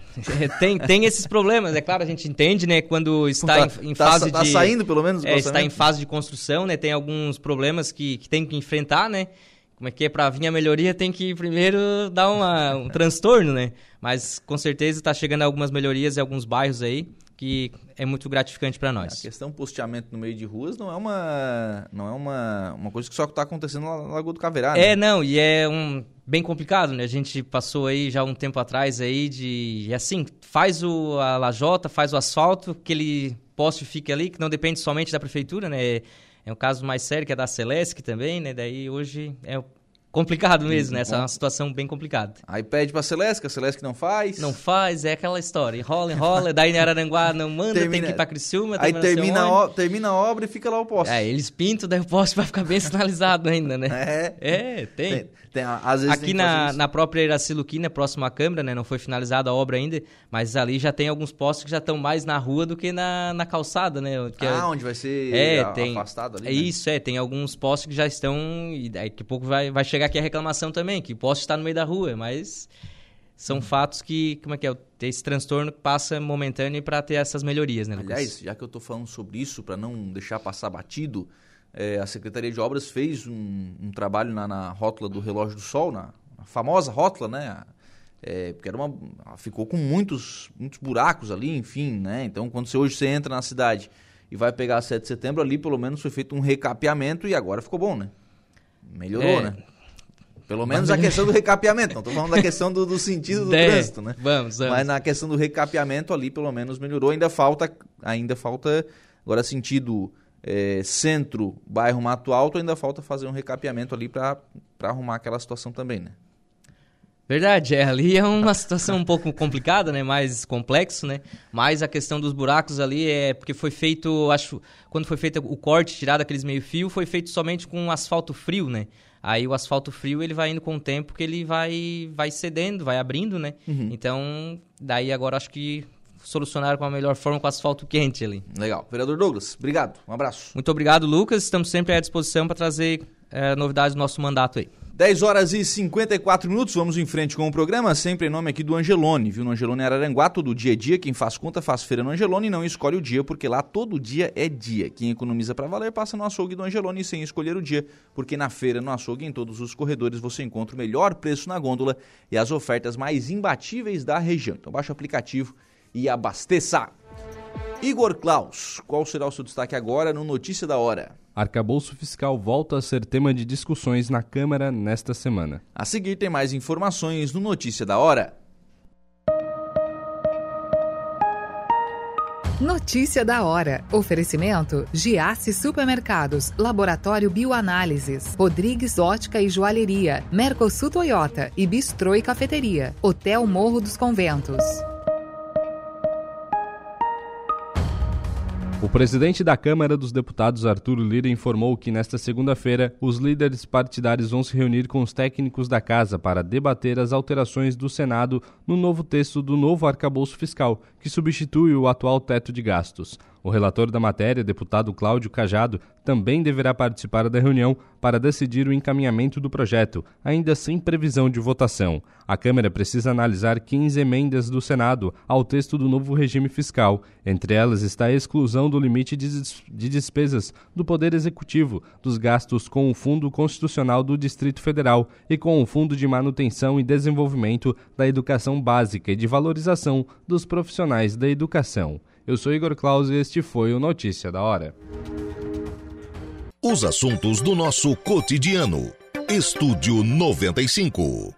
tem, tem esses problemas. É claro, a gente entende, né? Quando está tá, em, em tá, fase tá de... Está saindo, pelo menos, é, Está em fase de construção, né? Tem alguns problemas que, que tem que enfrentar, né? Como é que é para vir a melhoria tem que primeiro dar uma, um transtorno, né? Mas com certeza está chegando algumas melhorias em alguns bairros aí que é muito gratificante para nós. A questão posteamento no meio de ruas não é uma não é uma, uma coisa que só está acontecendo na Lagoa do Caverá, né? É, não, e é um bem complicado, né? A gente passou aí já um tempo atrás aí de assim, faz o a lajota, faz o asfalto, que ele poste fique ali, que não depende somente da prefeitura, né? É um caso mais sério que é da Celesc também, né? Daí hoje é complicado mesmo, né? Essa é uma situação bem complicada. Aí pede pra Celeste, a Celeste não faz. Não faz, é aquela história. Enrola, enrola, daí em Araranguá não manda, termina, tem que ir pra Criciúma. Aí termina a, termina a obra e fica lá o poste. É, eles pintam, daí o poste vai ficar bem sinalizado ainda, né? É. É, tem. tem, tem às vezes Aqui na, na própria Iraciluquina, próximo à Câmara, né? Não foi finalizada a obra ainda, mas ali já tem alguns postes que já estão mais na rua do que na, na calçada, né? Que ah, é, onde vai ser é, a, tem, afastado ali. É né? isso, é. Tem alguns postes que já estão. E daqui a pouco vai, vai chegar chegar aqui a reclamação também, que o poste está no meio da rua, mas são uhum. fatos que, como é que é, esse transtorno passa momentâneo para ter essas melhorias, né, Lucas? Aliás, já que eu estou falando sobre isso, para não deixar passar batido, é, a Secretaria de Obras fez um, um trabalho na, na, rótula do Relógio do Sol, na, na famosa rótula, né? É, porque era uma, ficou com muitos, muitos buracos ali, enfim, né? Então, quando você hoje você entra na cidade e vai pegar a 7 de setembro, ali pelo menos foi feito um recapeamento e agora ficou bom, né? Melhorou, é, né? Pelo menos a questão do recapeamento. Não estou falando da questão do, do sentido do é, trânsito, né? Vamos, vamos. Mas na questão do recapeamento ali, pelo menos melhorou. Ainda falta, ainda falta agora sentido é, centro, bairro Mato Alto, ainda falta fazer um recapeamento ali para arrumar aquela situação também, né? Verdade, é, ali é uma situação um pouco complicada, né, mais complexo, né, mas a questão dos buracos ali é porque foi feito, acho, quando foi feito o corte, tirado aqueles meio fio, foi feito somente com asfalto frio, né, Aí o asfalto frio ele vai indo com o tempo que ele vai vai cedendo, vai abrindo, né? Uhum. Então, daí agora acho que solucionaram com a melhor forma com asfalto quente ali. Legal. Vereador Douglas, obrigado. Um abraço. Muito obrigado, Lucas. Estamos sempre à disposição para trazer é, novidades do nosso mandato aí. 10 horas e 54 minutos, vamos em frente com o programa, sempre em nome aqui do Angelone, viu? No Angelone Araranguá, todo dia é dia, quem faz conta faz feira no Angelone e não escolhe o dia, porque lá todo dia é dia. Quem economiza para valer passa no açougue do Angelone sem escolher o dia, porque na feira, no açougue, em todos os corredores você encontra o melhor preço na gôndola e as ofertas mais imbatíveis da região. Então baixa o aplicativo e abasteça. Igor Klaus, qual será o seu destaque agora no Notícia da Hora? Arcabouço fiscal volta a ser tema de discussões na Câmara nesta semana. A seguir tem mais informações no Notícia da Hora. Notícia da hora. Oferecimento: Giasse Supermercados, Laboratório Bioanálises, Rodrigues Ótica e Joalheria, Mercosul Toyota e Bistrô e Cafeteria, Hotel Morro dos Conventos. Presidente da Câmara dos Deputados, Arthur Lira, informou que nesta segunda-feira os líderes partidários vão se reunir com os técnicos da casa para debater as alterações do Senado no novo texto do novo arcabouço fiscal, que substitui o atual teto de gastos. O relator da matéria, deputado Cláudio Cajado, também deverá participar da reunião para decidir o encaminhamento do projeto, ainda sem previsão de votação. A Câmara precisa analisar 15 emendas do Senado ao texto do novo regime fiscal. Entre elas está a exclusão do limite de despesas do Poder Executivo, dos gastos com o Fundo Constitucional do Distrito Federal e com o Fundo de Manutenção e Desenvolvimento da Educação Básica e de Valorização dos Profissionais da Educação. Eu sou Igor Claus e este foi o Notícia da Hora. Os assuntos do nosso cotidiano. Estúdio 95.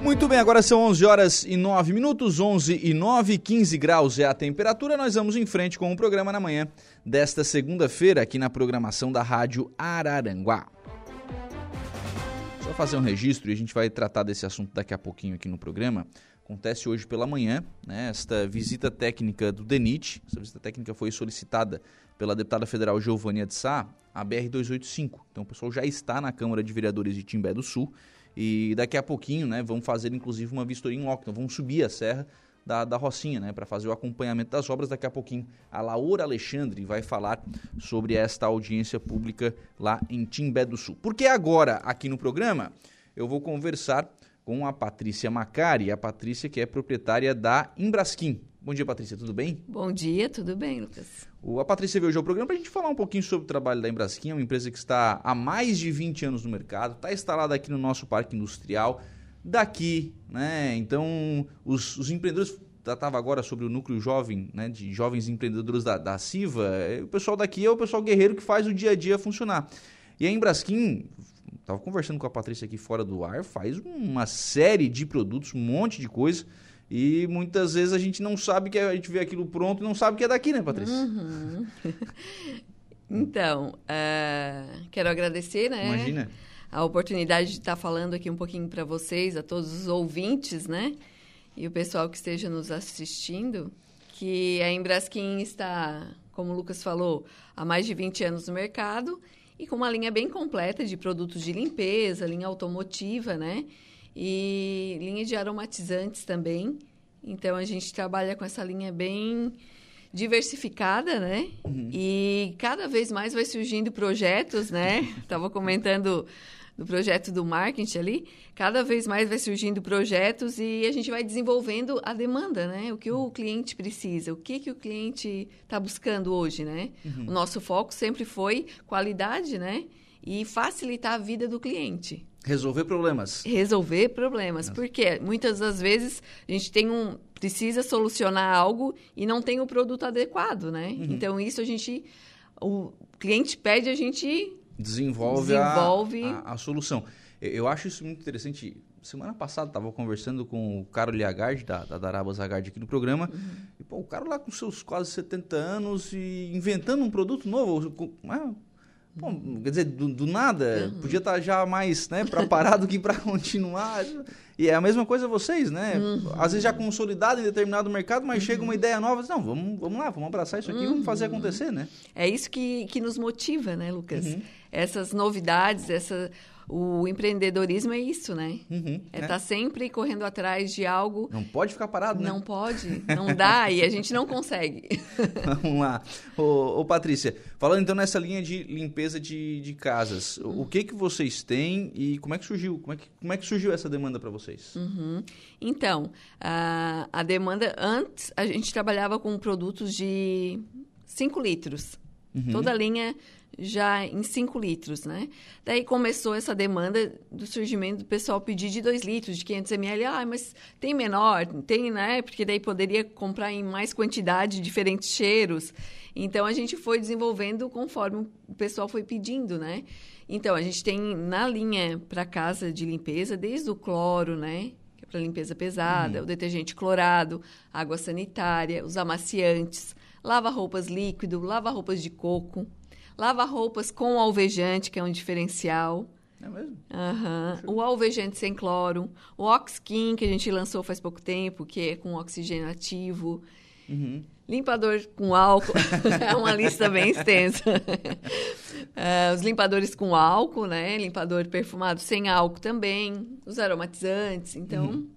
Muito bem, agora são 11 horas e 9 minutos, 11 e 9, 15 graus é a temperatura. Nós vamos em frente com o programa na manhã desta segunda-feira aqui na programação da Rádio Araranguá. Fazer um registro e a gente vai tratar desse assunto daqui a pouquinho aqui no programa. Acontece hoje pela manhã, né, esta visita técnica do DENIT. Essa visita técnica foi solicitada pela deputada federal Giovânia de Sá, a BR-285. Então o pessoal já está na Câmara de Vereadores de Timbé do Sul e daqui a pouquinho né, vamos fazer inclusive uma vistoria em loco. Então vamos subir a serra da, da Rocinha, né, para fazer o acompanhamento das obras. Daqui a pouquinho a Laura Alexandre vai falar sobre esta audiência pública lá em Timbé do Sul. Porque agora, aqui no programa, eu vou conversar com a Patrícia Macari, a Patrícia que é proprietária da Embrasquim. Bom dia, Patrícia, tudo bem? Bom dia, tudo bem, Lucas. O, a Patrícia veio hoje ao programa para a gente falar um pouquinho sobre o trabalho da Embrasquim, é uma empresa que está há mais de 20 anos no mercado, está instalada aqui no nosso parque industrial, daqui, né? Então, os, os empreendedores tratava agora sobre o núcleo jovem, né, de jovens empreendedores da, da CIVA, é, o pessoal daqui é o pessoal guerreiro que faz o dia a dia funcionar. E a Embraskin, estava conversando com a Patrícia aqui fora do ar, faz uma série de produtos, um monte de coisa, e muitas vezes a gente não sabe que é, a gente vê aquilo pronto e não sabe que é daqui, né, Patrícia? Uhum. Então, uh, quero agradecer, né? Imagina. A oportunidade de estar falando aqui um pouquinho para vocês, a todos os ouvintes, né? E o pessoal que esteja nos assistindo, que a Embraskin está, como o Lucas falou, há mais de 20 anos no mercado e com uma linha bem completa de produtos de limpeza, linha automotiva, né? E linha de aromatizantes também. Então, a gente trabalha com essa linha bem diversificada, né? Uhum. E cada vez mais vai surgindo projetos, né? Estava comentando do projeto do marketing ali, cada vez mais vai surgindo projetos e a gente vai desenvolvendo a demanda, né? O que o cliente precisa, o que, que o cliente está buscando hoje, né? Uhum. O nosso foco sempre foi qualidade, né? E facilitar a vida do cliente. Resolver problemas. Resolver problemas. Nossa. Porque muitas das vezes a gente tem um precisa solucionar algo e não tem o produto adequado, né? Uhum. Então isso a gente o cliente pede a gente desenvolve, desenvolve... A, a, a, solução. Eu acho isso muito interessante. Semana passada estava conversando com o Carol Liagard, da, da Darabas Agard aqui no programa. Uhum. E, pô, o cara lá com seus quase 70 anos e inventando um produto novo. Com, ah, Pô, quer dizer, do, do nada, uhum. podia estar tá já mais né, para parar do que para continuar. E é a mesma coisa vocês, né? Uhum. Às vezes já consolidado em determinado mercado, mas uhum. chega uma ideia nova, não, vamos, vamos lá, vamos abraçar isso aqui, vamos fazer acontecer, né? É isso que, que nos motiva, né, Lucas? Uhum. Essas novidades, essa, o empreendedorismo é isso, né? Uhum, é estar né? tá sempre correndo atrás de algo. Não pode ficar parado, né? Não pode, não dá e a gente não consegue. Vamos lá. Ô, ô, Patrícia, falando então nessa linha de limpeza de, de casas, uhum. o que que vocês têm e como é que surgiu? Como é que, como é que surgiu essa demanda para vocês? Uhum. Então, a, a demanda, antes a gente trabalhava com produtos de 5 litros. Uhum. Toda a linha já em 5 litros, né? Daí começou essa demanda do surgimento do pessoal pedir de 2 litros, de 500 ml. Ah, mas tem menor? Tem, né? Porque daí poderia comprar em mais quantidade, diferentes cheiros. Então, a gente foi desenvolvendo conforme o pessoal foi pedindo, né? Então, a gente tem na linha para casa de limpeza, desde o cloro, né? Que é para limpeza pesada, uhum. o detergente clorado, água sanitária, os amaciantes, lava-roupas líquido, lava-roupas de coco, Lava-roupas com alvejante, que é um diferencial. É mesmo? Uhum. O alvejante sem cloro. O Oxkin, que a gente lançou faz pouco tempo, que é com oxigênio ativo. Uhum. Limpador com álcool. é uma lista bem extensa. uh, os limpadores com álcool, né? Limpador perfumado sem álcool também. Os aromatizantes. Então, uhum.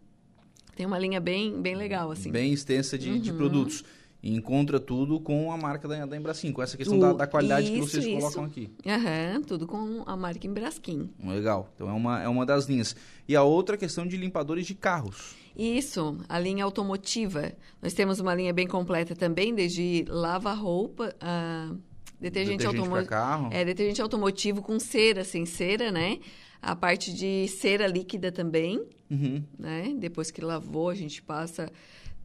tem uma linha bem, bem legal, assim. Bem extensa de, de uhum. produtos e encontra tudo com a marca da, da Embraskin, com essa questão da, da, qualidade isso, que vocês isso. colocam aqui. Aham, tudo com a marca Embraskin. Legal, então é uma, é uma das linhas. E a outra questão de limpadores de carros. Isso, a linha automotiva. Nós temos uma linha bem completa também, desde lava-roupa, uh, detergente, automotivo. É, detergente automotivo com cera, sem cera, né? A parte de cera líquida também, uhum. né? Depois que lavou, a gente passa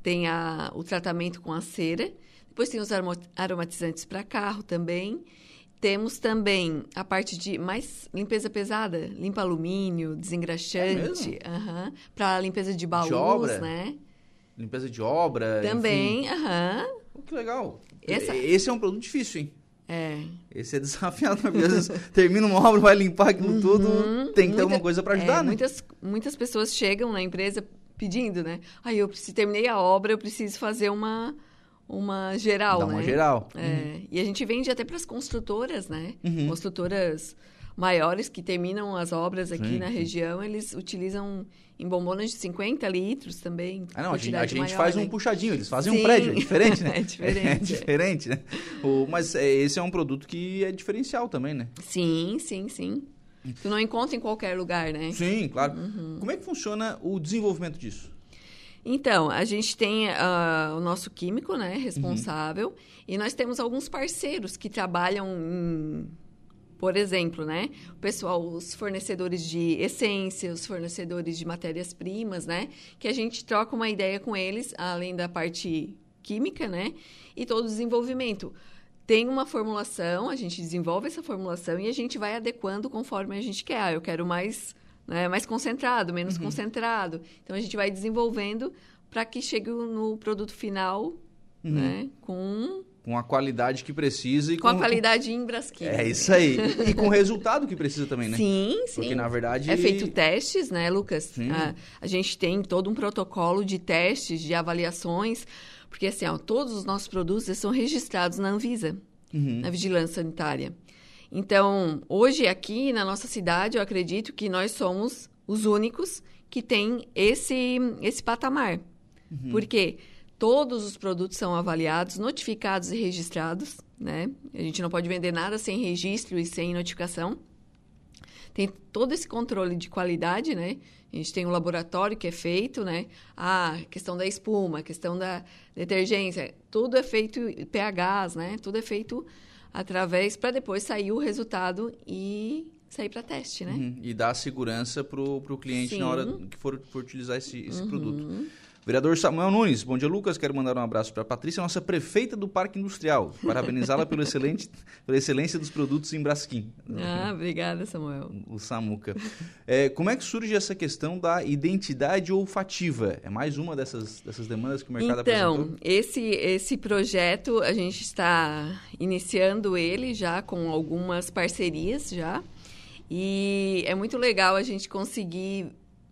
tem a, o tratamento com a cera. Depois tem os aromatizantes para carro também. Temos também a parte de mais limpeza pesada, limpa alumínio, desengraxante, é uhum, para limpeza de baús, de obra? né? Limpeza de obra. Também, aham. Uhum. que legal. Essa... Esse é um produto difícil, hein? É. Esse é desafiador, às vezes termina uma obra, vai limpar aquilo uhum. tudo, tem que Muita, ter alguma coisa para ajudar, é, né? Muitas, muitas pessoas chegam na empresa pedindo, né? Aí eu preciso, terminei a obra, eu preciso fazer uma uma geral, Dá né? uma geral. É, uhum. E a gente vende até para as construtoras, né? Uhum. Construtoras maiores que terminam as obras aqui sim, na sim. região, eles utilizam em bombonas de 50 litros também. Ah, não, a gente, a gente maior, faz né? um puxadinho, eles fazem sim. um prédio, é diferente, né? é diferente. É, diferente, né? O, mas é, esse é um produto que é diferencial também, né? Sim, sim, sim. Tu não encontra em qualquer lugar, né? Sim, claro. Uhum. Como é que funciona o desenvolvimento disso? Então, a gente tem uh, o nosso químico, né, responsável, uhum. e nós temos alguns parceiros que trabalham em, por exemplo, né, o pessoal, os fornecedores de essência, os fornecedores de matérias-primas, né, que a gente troca uma ideia com eles, além da parte química, né, e todo o desenvolvimento tem uma formulação, a gente desenvolve essa formulação e a gente vai adequando conforme a gente quer. Ah, eu quero mais, né, mais concentrado, menos uhum. concentrado. Então a gente vai desenvolvendo para que chegue no produto final, uhum. né, com Com a qualidade que precisa e com, com a qualidade em Braskem. É isso aí. E, com o resultado que precisa também, né? Sim, sim. Porque na verdade é feito testes, né, Lucas? A, a, gente tem todo um protocolo de testes, de avaliações, porque assim, ó, todos os nossos produtos são registrados na Anvisa, uhum. na vigilância sanitária. Então, hoje aqui na nossa cidade, eu acredito que nós somos os únicos que têm esse esse patamar. Uhum. Porque Todos os produtos são avaliados, notificados e registrados, né? A gente não pode vender nada sem registro e sem notificação. Tem todo esse controle de qualidade, né? A gente tem um laboratório que é feito, né? A questão da espuma, a questão da detergência, tudo é feito pHs, né? Tudo é feito através para depois sair o resultado e sair para teste, né? Uhum. E dar segurança para o cliente Sim. na hora que for, for utilizar esse, esse uhum. produto. Vereador Samuel Nunes, bom dia, Lucas. Quero mandar um abraço para a Patrícia, nossa prefeita do Parque Industrial. Parabenizá-la pelo excelente, pela excelência dos produtos em Brasquim. Ah, obrigada, Samuel. O Samuca. É, como é que surge essa questão da identidade olfativa? É mais uma dessas, dessas demandas que o mercado então, apresentou? Então, esse, esse projeto, a gente está iniciando ele já com algumas parcerias já. E é muito legal a gente conseguir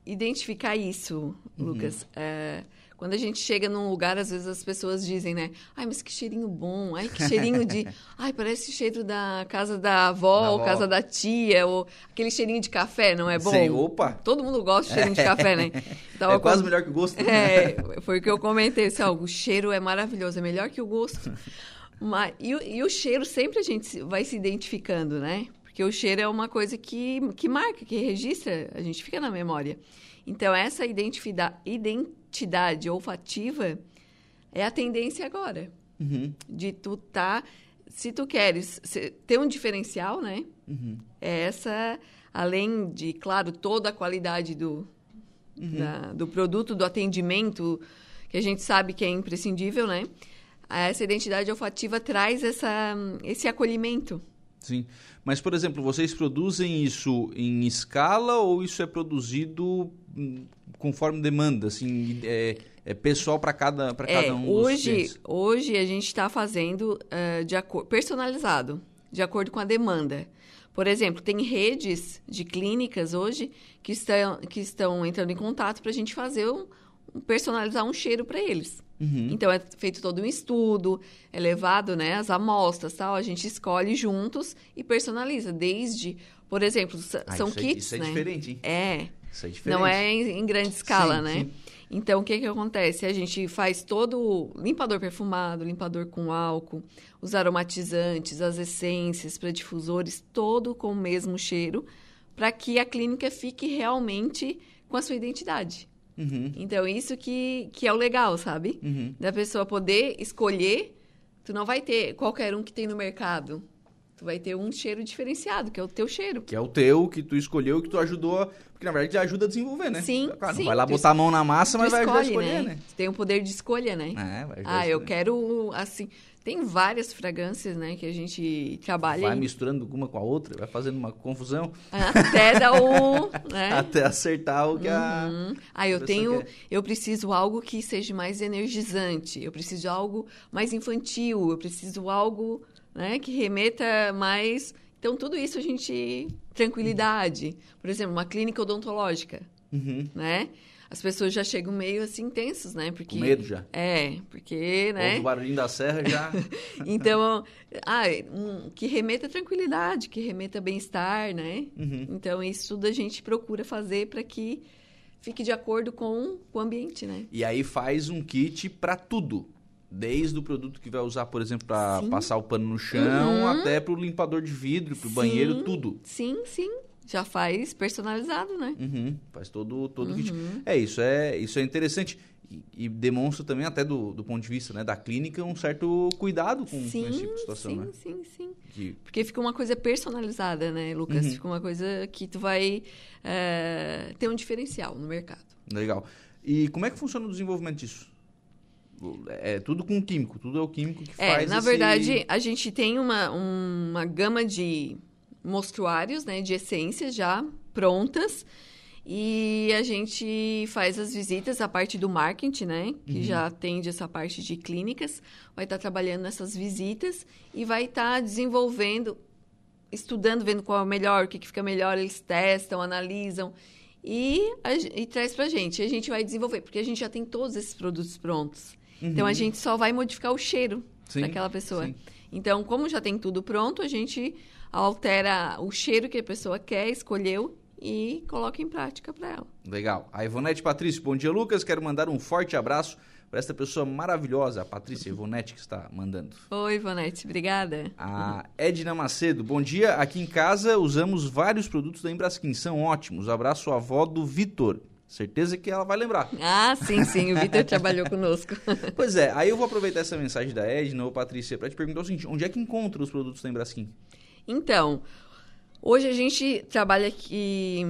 identificar isso, uhum. Lucas. É, quando a gente chega num lugar, às vezes as pessoas dizem, né? Ai, mas que cheirinho bom. Ai, que cheirinho de... Ai, parece cheiro da casa da avó, da ou avó. casa da tia, ou aquele cheirinho de café, não é bom? Sim, opa! Todo mundo gosta de cheirinho de café, né? Então, é quase melhor que o gosto. É, foi o que eu comentei. Assim, ó, o cheiro é maravilhoso, é melhor que o gosto. Mas, e, e o cheiro sempre a gente vai se identificando, né? Porque o cheiro é uma coisa que, que marca, que registra, a gente fica na memória. Então, essa identidade olfativa é a tendência agora. Uhum. De tu tá... Se tu queres ter um diferencial, né? Uhum. É essa, além de, claro, toda a qualidade do, uhum. da, do produto, do atendimento, que a gente sabe que é imprescindível, né? Essa identidade olfativa traz essa, esse acolhimento. Sim. Mas, por exemplo, vocês produzem isso em escala ou isso é produzido hum, conforme demanda? Assim, é, é pessoal para cada, pra é, cada um hoje, dos Hoje a gente está fazendo uh, de personalizado, de acordo com a demanda. Por exemplo, tem redes de clínicas hoje que estão, que estão entrando em contato para a gente fazer um, personalizar um cheiro para eles. Uhum. Então é feito todo um estudo, é levado né, as amostras, tal, a gente escolhe juntos e personaliza, desde, por exemplo, ah, são isso kits, é, isso é né? diferente, hein? É. Isso é diferente. Não é em, em grande escala, sim, né? Sim. Então, o que que acontece? A gente faz todo limpador perfumado, limpador com álcool, os aromatizantes, as essências para difusores, todo com o mesmo cheiro, para que a clínica fique realmente com a sua identidade. Uhum. Então, isso que, que é o legal, sabe? Uhum. Da pessoa poder escolher. Tu não vai ter qualquer um que tem no mercado. Tu vai ter um cheiro diferenciado, que é o teu cheiro. Que é o teu, que tu escolheu, que tu ajudou. Porque, na verdade, ajuda a desenvolver, né? Sim, claro, sim. vai lá botar a mão na massa, mas vai ajudar a escolher, né? né? Tu tem o poder de escolha, né? É, vai Ah, eu quero, assim... Tem várias fragrâncias, né, que a gente trabalha. Vai misturando uma com a outra, vai fazendo uma confusão. Até dar o. Né? Até acertar o que a. Uhum. Ah, eu tenho. Quer. Eu preciso algo que seja mais energizante. Eu preciso de algo mais infantil. Eu preciso algo né, que remeta mais. Então, tudo isso a gente. Tranquilidade. Por exemplo, uma clínica odontológica. Uhum. Né? As pessoas já chegam meio assim tensos, né? Porque, Com medo já. É, porque, né? Ouve o barulhinho da serra já. então, ah, um, que remeta tranquilidade, que remeta bem-estar, né? Uhum. Então, isso tudo a gente procura fazer para que fique de acordo com o ambiente, né? E aí faz um kit para tudo. Desde o produto que vai usar, por exemplo, para passar o pano no chão, uhum. até para o limpador de vidro, para o banheiro, tudo. Sim, sim já faz personalizado, né? Uhum, faz todo todo uhum. kit. É isso, é isso é interessante e, e, demonstra também até do, do ponto de vista né, da clínica um certo cuidado com, sim, com esse tipo de situação, sim, né? Sim, sim, sim. Porque fica uma coisa personalizada, né, Lucas? Uhum. Fica uma coisa que tu vai é, ter um diferencial no mercado. Legal. E como é que funciona o desenvolvimento disso? É tudo com químico, tudo é o químico que é, faz. Na esse... verdade, a gente tem uma, uma gama de mostruários, né, de essências já prontas. E a gente faz as visitas, a parte do marketing, né? Que uhum. já atende essa parte de clínicas. Vai estar tá trabalhando nessas visitas e vai estar tá desenvolvendo, estudando, vendo qual é o melhor, o que, que fica melhor. Eles testam, analisam e, a, e traz pra gente. A gente vai desenvolver, porque a gente já tem todos esses produtos prontos. Uhum. Então, a gente só vai modificar o cheiro daquela pessoa. Sim. Então, como já tem tudo pronto, a gente altera o cheiro que a pessoa quer, escolheu e coloca em prática para ela. Legal. A Ivonete Patrício, bom dia, Lucas. Quero mandar um forte abraço para esta pessoa maravilhosa, a Patrícia Ivonete, que está mandando. Oi, Ivonete, obrigada. A Edna Macedo, bom dia. Aqui em casa usamos vários produtos da Embraskin, são ótimos. Abraço à avó do Vitor. Certeza que ela vai lembrar. Ah, sim, sim, o Vitor trabalhou conosco. Pois é, aí eu vou aproveitar essa mensagem da Edna ou Patrícia para te perguntar o seguinte: onde é que encontra os produtos da Embraskin? Então, Hoje a gente trabalha aqui,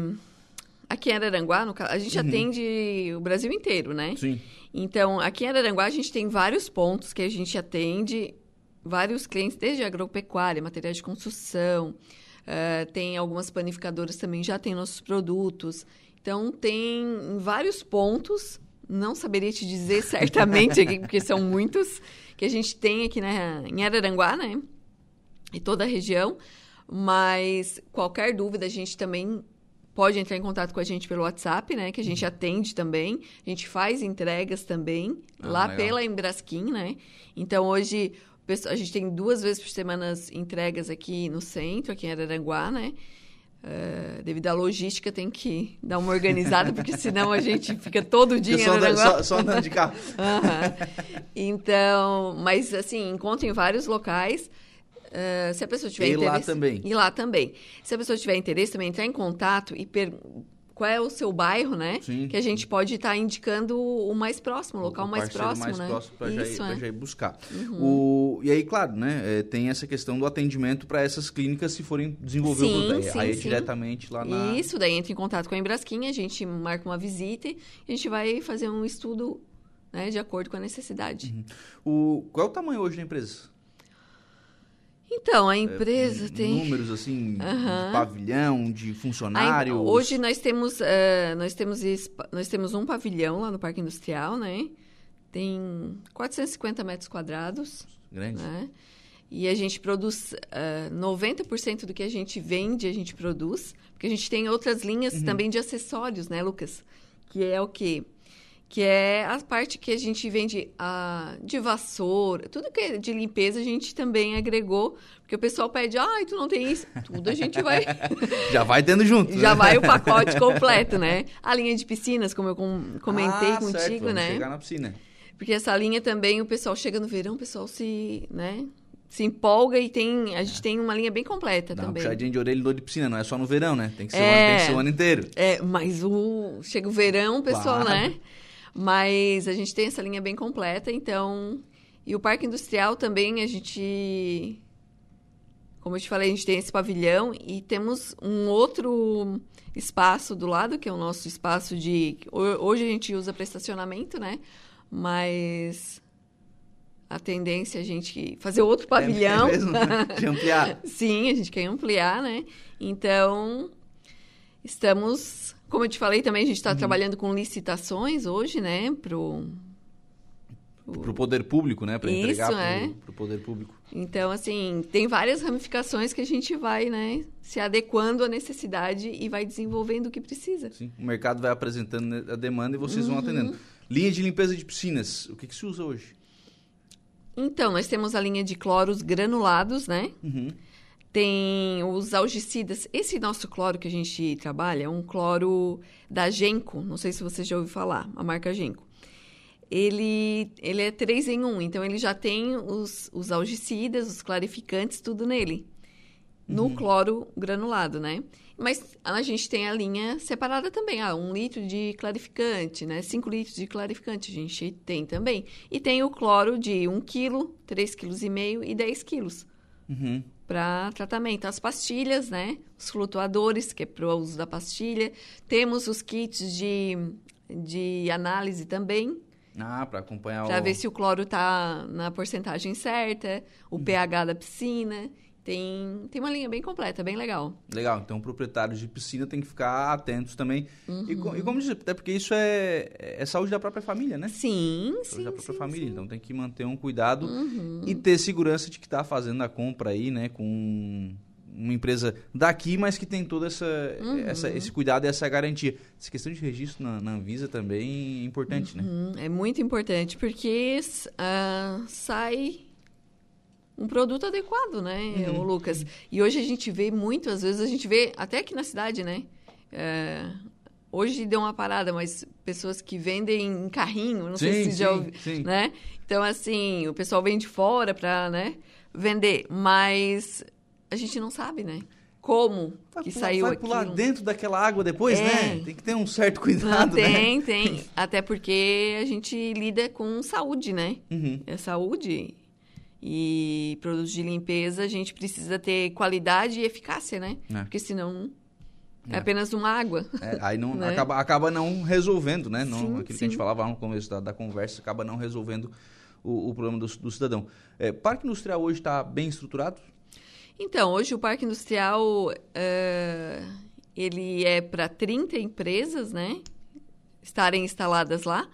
aqui em Araranguá, no, a gente uhum. atende o Brasil inteiro, né? Sim. Então, aqui em Araranguá a gente tem vários pontos que a gente atende, vários clientes, desde agropecuária, materiais de construção, uh, tem algumas panificadoras também já tem nossos produtos. Então, tem vários pontos, não saberia te dizer certamente aqui, porque são muitos, que a gente tem aqui na, em Araranguá, né? E toda a região. Mas qualquer dúvida, a gente também pode entrar em contato com a gente pelo WhatsApp, né? Que a gente atende também. A gente faz entregas também ah, lá legal. pela Embraskin, né? Então, hoje, a gente tem duas vezes por semana entregas aqui no centro, aqui em Araranguá, né? Uh, devido à logística, tem que dar uma organizada, porque senão a gente fica todo dia só, andando, só, só andando de carro. uhum. Então, mas assim, encontro em vários locais. Uh, se a pessoa tiver e interesse. lá também. E lá também. Se a pessoa tiver interesse, também entrar em contato e per... qual é o seu bairro, né? Sim. Que a gente pode estar tá indicando o mais próximo, o local o mais próximo, mais né? próximo para já, ir, é. já ir buscar. Uhum. O... E aí, claro, né? É, tem essa questão do atendimento para essas clínicas se forem desenvolver sim, o produto. Sim, aí é sim. diretamente lá na. Isso, daí entra em contato com a Embrasquinha, a gente marca uma visita e a gente vai fazer um estudo né, de acordo com a necessidade. Uhum. O... Qual é o tamanho hoje da empresa? Então, a é, empresa é, tem... Números, assim, uhum. de pavilhão, de funcionários... hoje nós temos, uh, nós, temos, nós temos um pavilhão lá no Parque Industrial, né? Tem 450 metros quadrados. Grande. Né? E a gente produz... Uh, 90% do que a gente vende, a gente produz. Porque a gente tem outras linhas uhum. também de acessórios, né, Lucas? Que é o quê? Que é a parte que a gente vende a, de vassoura, tudo que é de limpeza a gente também agregou, porque o pessoal pede, ai, ah, tu não tem isso, tudo a gente vai... Já vai tendo junto. Já né? vai o pacote completo, né? A linha de piscinas, como eu comentei ah, contigo, certo. Vamos né? chegar na piscina. Porque essa linha também, o pessoal chega no verão, o pessoal se, né, se empolga e tem. A gente é. tem uma linha bem completa Dá também. Uma puxadinha de orelha e dor de piscina, não é só no verão, né? Tem que ser, é, o, ano, tem que ser o ano inteiro. É, mas o. Chega o verão, o pessoal, claro. né? Mas a gente tem essa linha bem completa, então. E o Parque Industrial também, a gente. Como eu te falei, a gente tem esse pavilhão e temos um outro espaço do lado, que é o nosso espaço de. Hoje a gente usa para estacionamento, né? Mas a tendência é a gente fazer outro é pavilhão. É mesmo, né? De ampliar. Sim, a gente quer ampliar, né? Então, estamos como eu te falei também, a gente está uhum. trabalhando com licitações hoje, né? Pro, para o poder público, né? Para entregar para é. o poder público. Então, assim, tem várias ramificações que a gente vai, né? Se adequando à necessidade e vai desenvolvendo o que precisa. Sim, o mercado vai apresentando a demanda e vocês uhum. vão atendendo. Linha de limpeza de piscinas, o que, que se usa hoje? Então, nós temos a linha de cloros granulados, né? Uhum. Tem os algicidas. Esse nosso cloro que a gente trabalha é um cloro da Genco. Não sei se você já ouviu falar, a marca Genco. Ele, ele é 3 em 1, então ele já tem os, os algicidas, os clarificantes, tudo nele. No uhum. cloro granulado, né? Mas a gente tem a linha separada também. Ah, um litro de clarificante, né? 5 litros de clarificante a gente tem também. E tem o cloro de 1 kg, 3,5 kg e 10 kg. Uhum para tratamento. As pastilhas, né? Os flutuadores, que é para o uso da pastilha. Temos os kits de, de análise também. Ah, para acompanhar Para ver se o cloro está na porcentagem certa, o uhum. pH da piscina. Tem, tem uma linha bem completa, bem legal. Legal, então proprietários de piscina tem que ficar atentos também. Uhum. E, e, como disse, até porque isso é, é saúde da própria família, né? Sim, saúde sim. da própria sim, família. Sim. Então tem que manter um cuidado uhum. e ter segurança de que está fazendo a compra aí, né? Com uma empresa daqui, mas que tem todo essa, uhum. essa, esse cuidado e essa garantia. Essa questão de registro na, na Anvisa também é importante, né? uhum. né? É muito importante, porque uh, sai um produto adequado, né, uhum. Lucas? E hoje a gente vê muito, às vezes a gente vê, até aqui na cidade, né? É, hoje deu uma parada, mas pessoas que vendem em carrinho, não sim, sei se sim, já ouviu, né? Então, assim, o pessoal vem de fora para, né, vender, mas a gente não sabe, né? Como vai que pular, saiu vai aquilo. pular dentro daquela água depois, é. né? Tem que ter um certo cuidado, não, tem, né? Tem, tem. Até porque a gente lida com saúde, né? Uhum. É saúde e produtos de limpeza, a gente precisa ter qualidade e eficácia, né? É. Porque senão é, é apenas uma água. É, aí não, né? acaba, acaba não resolvendo, né? Não, sim, aquilo sim. que a gente falava no começo da, da conversa, acaba não resolvendo o, o problema do, do cidadão. É, parque industrial hoje está bem estruturado? Então, hoje o parque industrial é, ele é para 30 empresas, né? Estarem instaladas lá.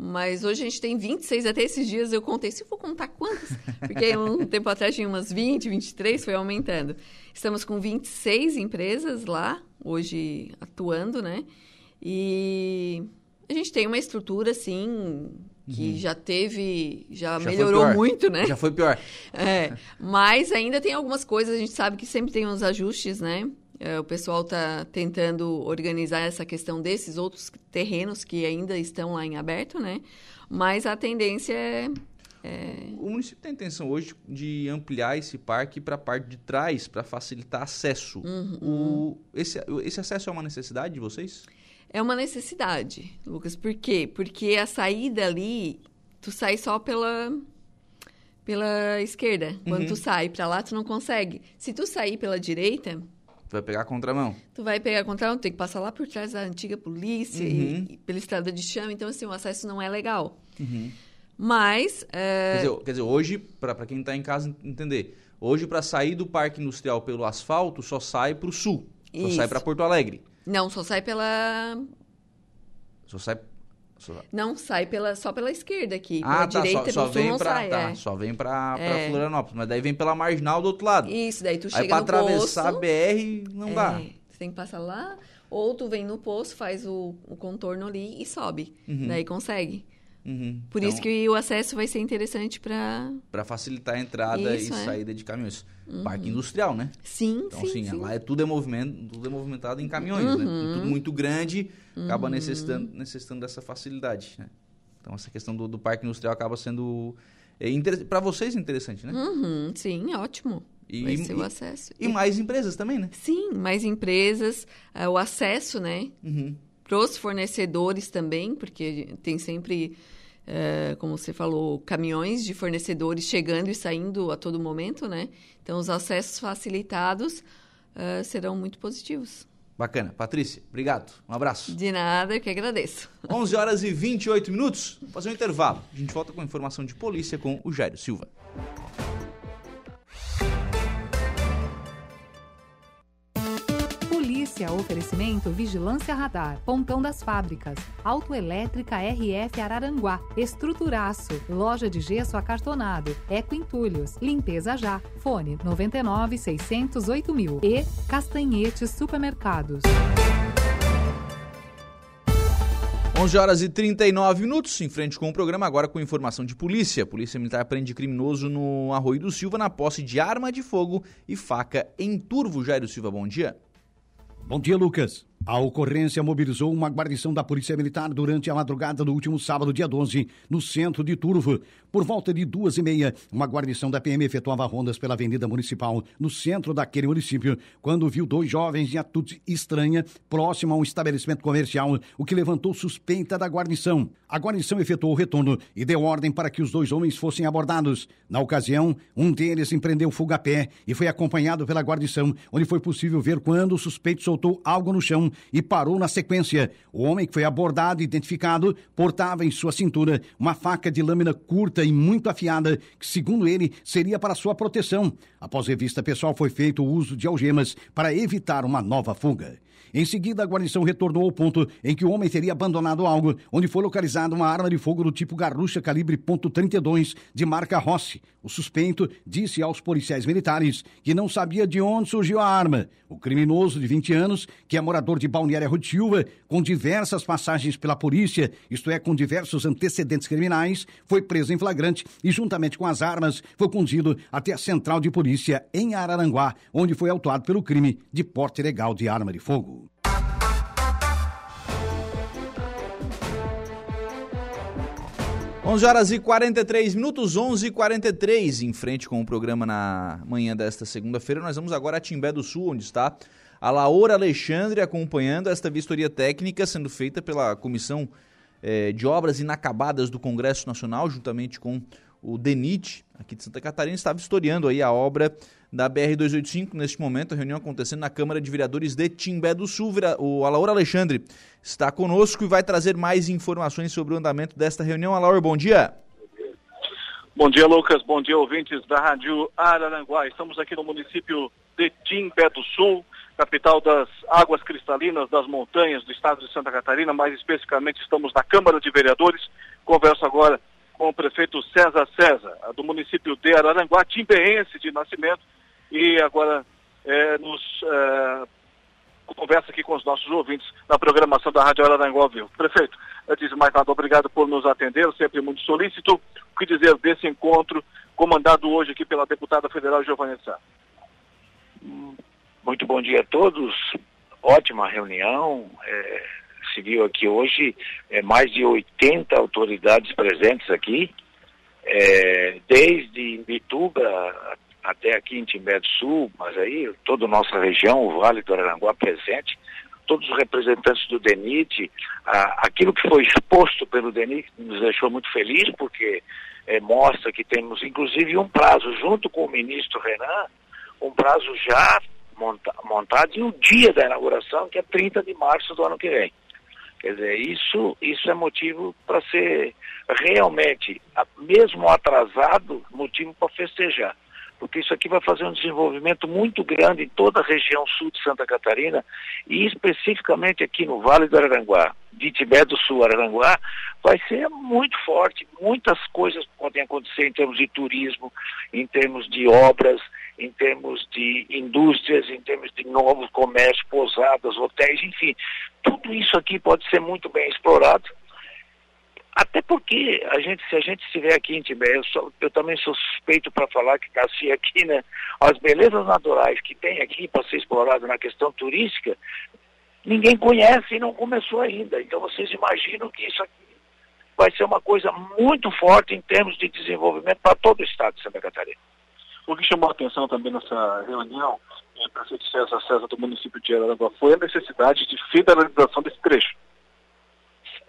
Mas hoje a gente tem 26, até esses dias eu contei, se eu for contar quantas, porque um tempo atrás tinha umas 20, 23, foi aumentando. Estamos com 26 empresas lá, hoje atuando, né? E a gente tem uma estrutura, assim, que uhum. já teve, já, já melhorou muito, né? Já foi pior. É, mas ainda tem algumas coisas, a gente sabe que sempre tem uns ajustes, né? É, o pessoal está tentando organizar essa questão desses outros terrenos que ainda estão lá em aberto, né? Mas a tendência é, é... O município tem intenção hoje de ampliar esse parque para a parte de trás, para facilitar acesso. Uhum. O, esse, esse acesso é uma necessidade de vocês? É uma necessidade, Lucas. Por quê? Porque a saída ali, tu sai só pela pela esquerda. Quando uhum. tu sai para lá, tu não consegue. Se tu sair pela direita, Tu vai pegar a contramão. Tu vai pegar a contramão, tem que passar lá por trás da antiga polícia uhum. e, e, pela estrada de chão. Então, assim, o acesso não é legal. Uhum. Mas... É... Quer, dizer, quer dizer, hoje, para quem está em casa entender, hoje para sair do parque industrial pelo asfalto, só sai para o sul. Só Isso. sai para Porto Alegre. Não, só sai pela... Só sai não, sai pela, só pela esquerda aqui. Ah, tá, direita, só, só vem pra, sai, tá, é. Só vem pra, pra é. Florianópolis, mas daí vem pela marginal do outro lado. Isso, daí tu chega Aí pra atravessar a BR não é, dá. Você tem que passar lá, ou tu vem no poço, faz o, o contorno ali e sobe. Uhum. Daí consegue. Uhum. Por então, isso que o acesso vai ser interessante para... Para facilitar a entrada isso, e é. saída de caminhões. Uhum. Parque industrial, né? Sim, então, sim, assim, sim. lá é tudo, é movimento, tudo é movimentado em caminhões, né? Uhum. Tudo muito grande, acaba uhum. necessitando, necessitando dessa facilidade, né? Então, essa questão do, do parque industrial acaba sendo... É, para vocês interessante, né? Uhum, sim, ótimo. E, Vai ser o acesso. E, e, mais empresas também, né? Sim, mais empresas, uh, o acesso, né? Uhum. Para os fornecedores também, porque tem sempre, uh, como você falou, caminhões de fornecedores chegando e saindo a todo momento, né? Então, os acessos facilitados uh, serão muito positivos. Bacana. Patrícia, obrigado. Um abraço. De nada, eu que agradeço. 11 horas e 28 minutos. Vamos fazer um intervalo. A gente volta com informação de polícia com o Jairo Silva. Polícia, oferecimento Vigilância Radar, Pontão das Fábricas, Autoelétrica RF Araranguá, Estruturaço, Loja de Gesso Acartonado, Eco Entulhos, Limpeza Já, Fone 99 608 mil e Castanhetes Supermercados. 11 horas e 39 minutos, em frente com o programa, agora com informação de polícia. Polícia Militar prende criminoso no Arroio do Silva na posse de arma de fogo e faca em Turvo. Jairo Silva, bom dia. Bom dia, Lucas. A ocorrência mobilizou uma guarnição da Polícia Militar durante a madrugada do último sábado, dia 12, no centro de Turvo. Por volta de duas e meia, uma guarnição da PM efetuava rondas pela Avenida Municipal, no centro daquele município, quando viu dois jovens de atitude estranha próximo a um estabelecimento comercial, o que levantou suspeita da guarnição. A guarnição efetuou o retorno e deu ordem para que os dois homens fossem abordados. Na ocasião, um deles empreendeu fuga a pé e foi acompanhado pela guarnição, onde foi possível ver quando o suspeito soltou algo no chão e parou na sequência. O homem que foi abordado e identificado portava em sua cintura uma faca de lâmina curta e muito afiada, que, segundo ele, seria para sua proteção. Após revista pessoal, foi feito o uso de algemas para evitar uma nova fuga. Em seguida, a guarnição retornou ao ponto em que o homem teria abandonado algo, onde foi localizada uma arma de fogo do tipo garrucha calibre .32 de marca Rossi. O suspeito disse aos policiais militares que não sabia de onde surgiu a arma. O criminoso de 20 anos, que é morador de Balneário Silva, com diversas passagens pela polícia, isto é, com diversos antecedentes criminais, foi preso em flagrante e, juntamente com as armas, foi conduzido até a central de polícia em Araranguá, onde foi autuado pelo crime de porte ilegal de arma de fogo. 11 horas e 43 minutos, 11 e 43 em frente com o programa na manhã desta segunda-feira. Nós vamos agora a Timbé do Sul, onde está a Laura Alexandre acompanhando esta vistoria técnica sendo feita pela Comissão eh, de Obras Inacabadas do Congresso Nacional, juntamente com o DENIT, aqui de Santa Catarina, está vistoriando aí a obra da BR-285, neste momento, a reunião acontecendo na Câmara de Vereadores de Timbé do Sul. O Alaor Alexandre está conosco e vai trazer mais informações sobre o andamento desta reunião. Alaor, bom dia. Bom dia, Lucas. Bom dia, ouvintes da Rádio Araranguá. Estamos aqui no município de Timbé do Sul, capital das águas cristalinas das montanhas do estado de Santa Catarina. Mais especificamente, estamos na Câmara de Vereadores. Converso agora com o prefeito César César, do município de Araranguá, timbeense de nascimento, e agora é, nos é, conversa aqui com os nossos ouvintes na programação da Rádio Araranguá Vivo. Prefeito, antes de mais nada, obrigado por nos atender, sempre muito solícito. O que dizer desse encontro comandado hoje aqui pela deputada federal Giovanni Sá? Muito bom dia a todos. Ótima reunião. É, se viu aqui hoje é, mais de 80 autoridades presentes aqui, é, desde Bituba até aqui em Timbé do Sul, mas aí toda a nossa região, o Vale do Araranguá presente, todos os representantes do DENIT, a, aquilo que foi exposto pelo DENIT nos deixou muito felizes, porque é, mostra que temos inclusive um prazo, junto com o ministro Renan, um prazo já monta, montado e o dia da inauguração, que é 30 de março do ano que vem. Quer dizer, isso, isso é motivo para ser realmente, mesmo atrasado, motivo para festejar porque isso aqui vai fazer um desenvolvimento muito grande em toda a região sul de Santa Catarina e especificamente aqui no Vale do Araranguá, de Tibé do Sul, Araranguá, vai ser muito forte. Muitas coisas podem acontecer em termos de turismo, em termos de obras, em termos de indústrias, em termos de novos comércios, pousadas, hotéis, enfim. Tudo isso aqui pode ser muito bem explorado até porque a gente, se a gente estiver aqui em Tibé, eu, sou, eu também sou suspeito para falar que Cassi aqui, né? As belezas naturais que tem aqui para ser explorado na questão turística, ninguém conhece e não começou ainda. Então vocês imaginam que isso aqui vai ser uma coisa muito forte em termos de desenvolvimento para todo o estado de Santa Catarina. O que chamou a atenção também nessa reunião, eh, prefeito César César do município de Araranguá, foi a necessidade de federalização desse trecho.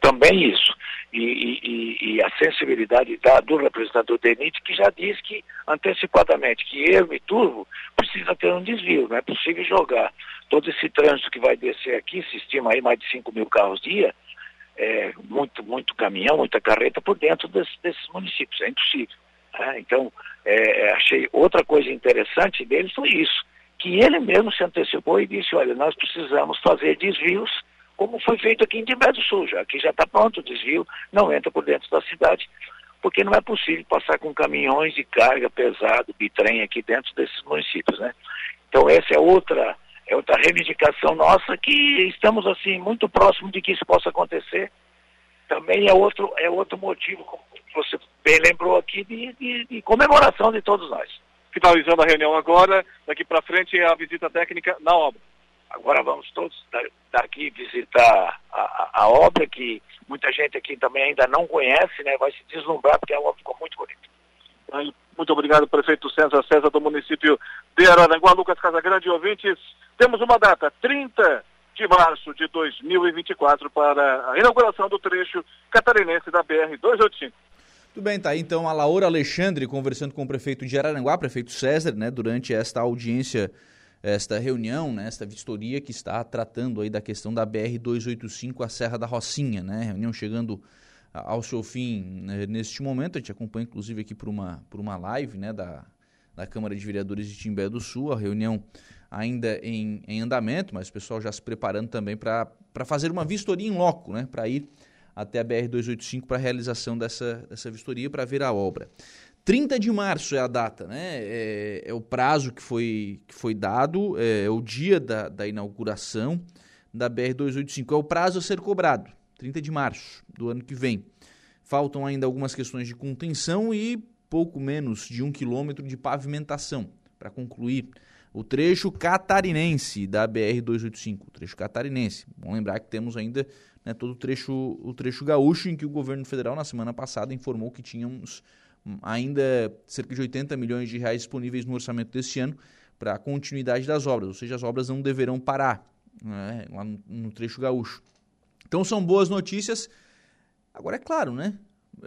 Também isso e, e, e a sensibilidade da, do representante do DENIT, que já diz que, antecipadamente, que ermo e turbo precisa ter um desvio, não é possível jogar todo esse trânsito que vai descer aqui, se estima aí mais de 5 mil carros dia, é, muito, muito caminhão, muita carreta por dentro desse, desses municípios, é impossível. Né? Então, é, achei outra coisa interessante dele foi isso, que ele mesmo se antecipou e disse, olha, nós precisamos fazer desvios como foi feito aqui em Timbé do Sul, já. Aqui já está pronto o desvio, não entra por dentro da cidade, porque não é possível passar com caminhões de carga pesado, bitrem aqui dentro desses municípios, né? Então essa é outra, é outra reivindicação nossa que estamos assim muito próximo de que isso possa acontecer. Também é outro, é outro motivo, como você bem lembrou aqui, de, de, de comemoração de todos nós. Finalizando a reunião agora, daqui para frente é a visita técnica na obra. Agora vamos todos daqui visitar a, a, a, obra que muita gente aqui também ainda não conhece, né? Vai se deslumbrar porque a obra ficou muito bonita. Muito obrigado, prefeito César César do município de Araranguá, Lucas Casagrande, ouvintes. Temos uma data, 30 de março de 2024, para a inauguração do trecho catarinense da BR-285. Tudo bem, tá aí então a Laura Alexandre conversando com o prefeito de Araranguá, prefeito César, né, durante esta audiência esta reunião, né, esta vistoria que está tratando aí da questão da BR-285, a Serra da Rocinha, né? Reunião chegando ao seu fim né, neste momento. A gente acompanha, inclusive, aqui por uma, por uma live né, da, da Câmara de Vereadores de Timbé do Sul. A reunião ainda em, em andamento, mas o pessoal já se preparando também para fazer uma vistoria em loco, né? Para ir até a BR-285 para a realização dessa, dessa vistoria para ver a obra. 30 de março é a data, né? É, é o prazo que foi, que foi dado, é, é o dia da, da inauguração da BR-285. É o prazo a ser cobrado, 30 de março do ano que vem. Faltam ainda algumas questões de contenção e pouco menos de um quilômetro de pavimentação para concluir o trecho catarinense da BR-285, o trecho catarinense. Vamos lembrar que temos ainda né, todo o trecho, o trecho gaúcho, em que o governo federal, na semana passada, informou que tínhamos ainda cerca de 80 milhões de reais disponíveis no orçamento deste ano para a continuidade das obras, ou seja, as obras não deverão parar né, lá no, no, trecho gaúcho. Então são boas notícias. Agora é claro, né?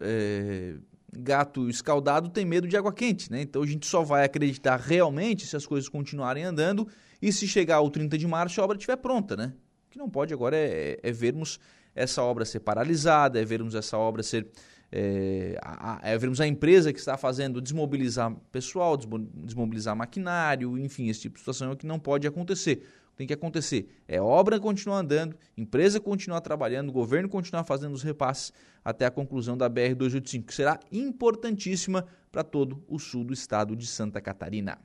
É, gato escaldado tem medo de água quente, né? Então a gente só vai acreditar realmente se as coisas continuarem andando e se chegar ao 30 de março a obra estiver pronta, né? O que não pode agora é, é vermos essa obra ser paralisada, é vermos essa obra ser é, a, é, vermos a empresa que está fazendo desmobilizar pessoal, desmobilizar maquinário, enfim, esse tipo de situação é o que não pode acontecer. Tem que acontecer é obra continuar andando, empresa continuar trabalhando, governo continuar fazendo os repasses até a conclusão da BR-285, que será importantíssima para todo o sul do estado de Santa Catarina.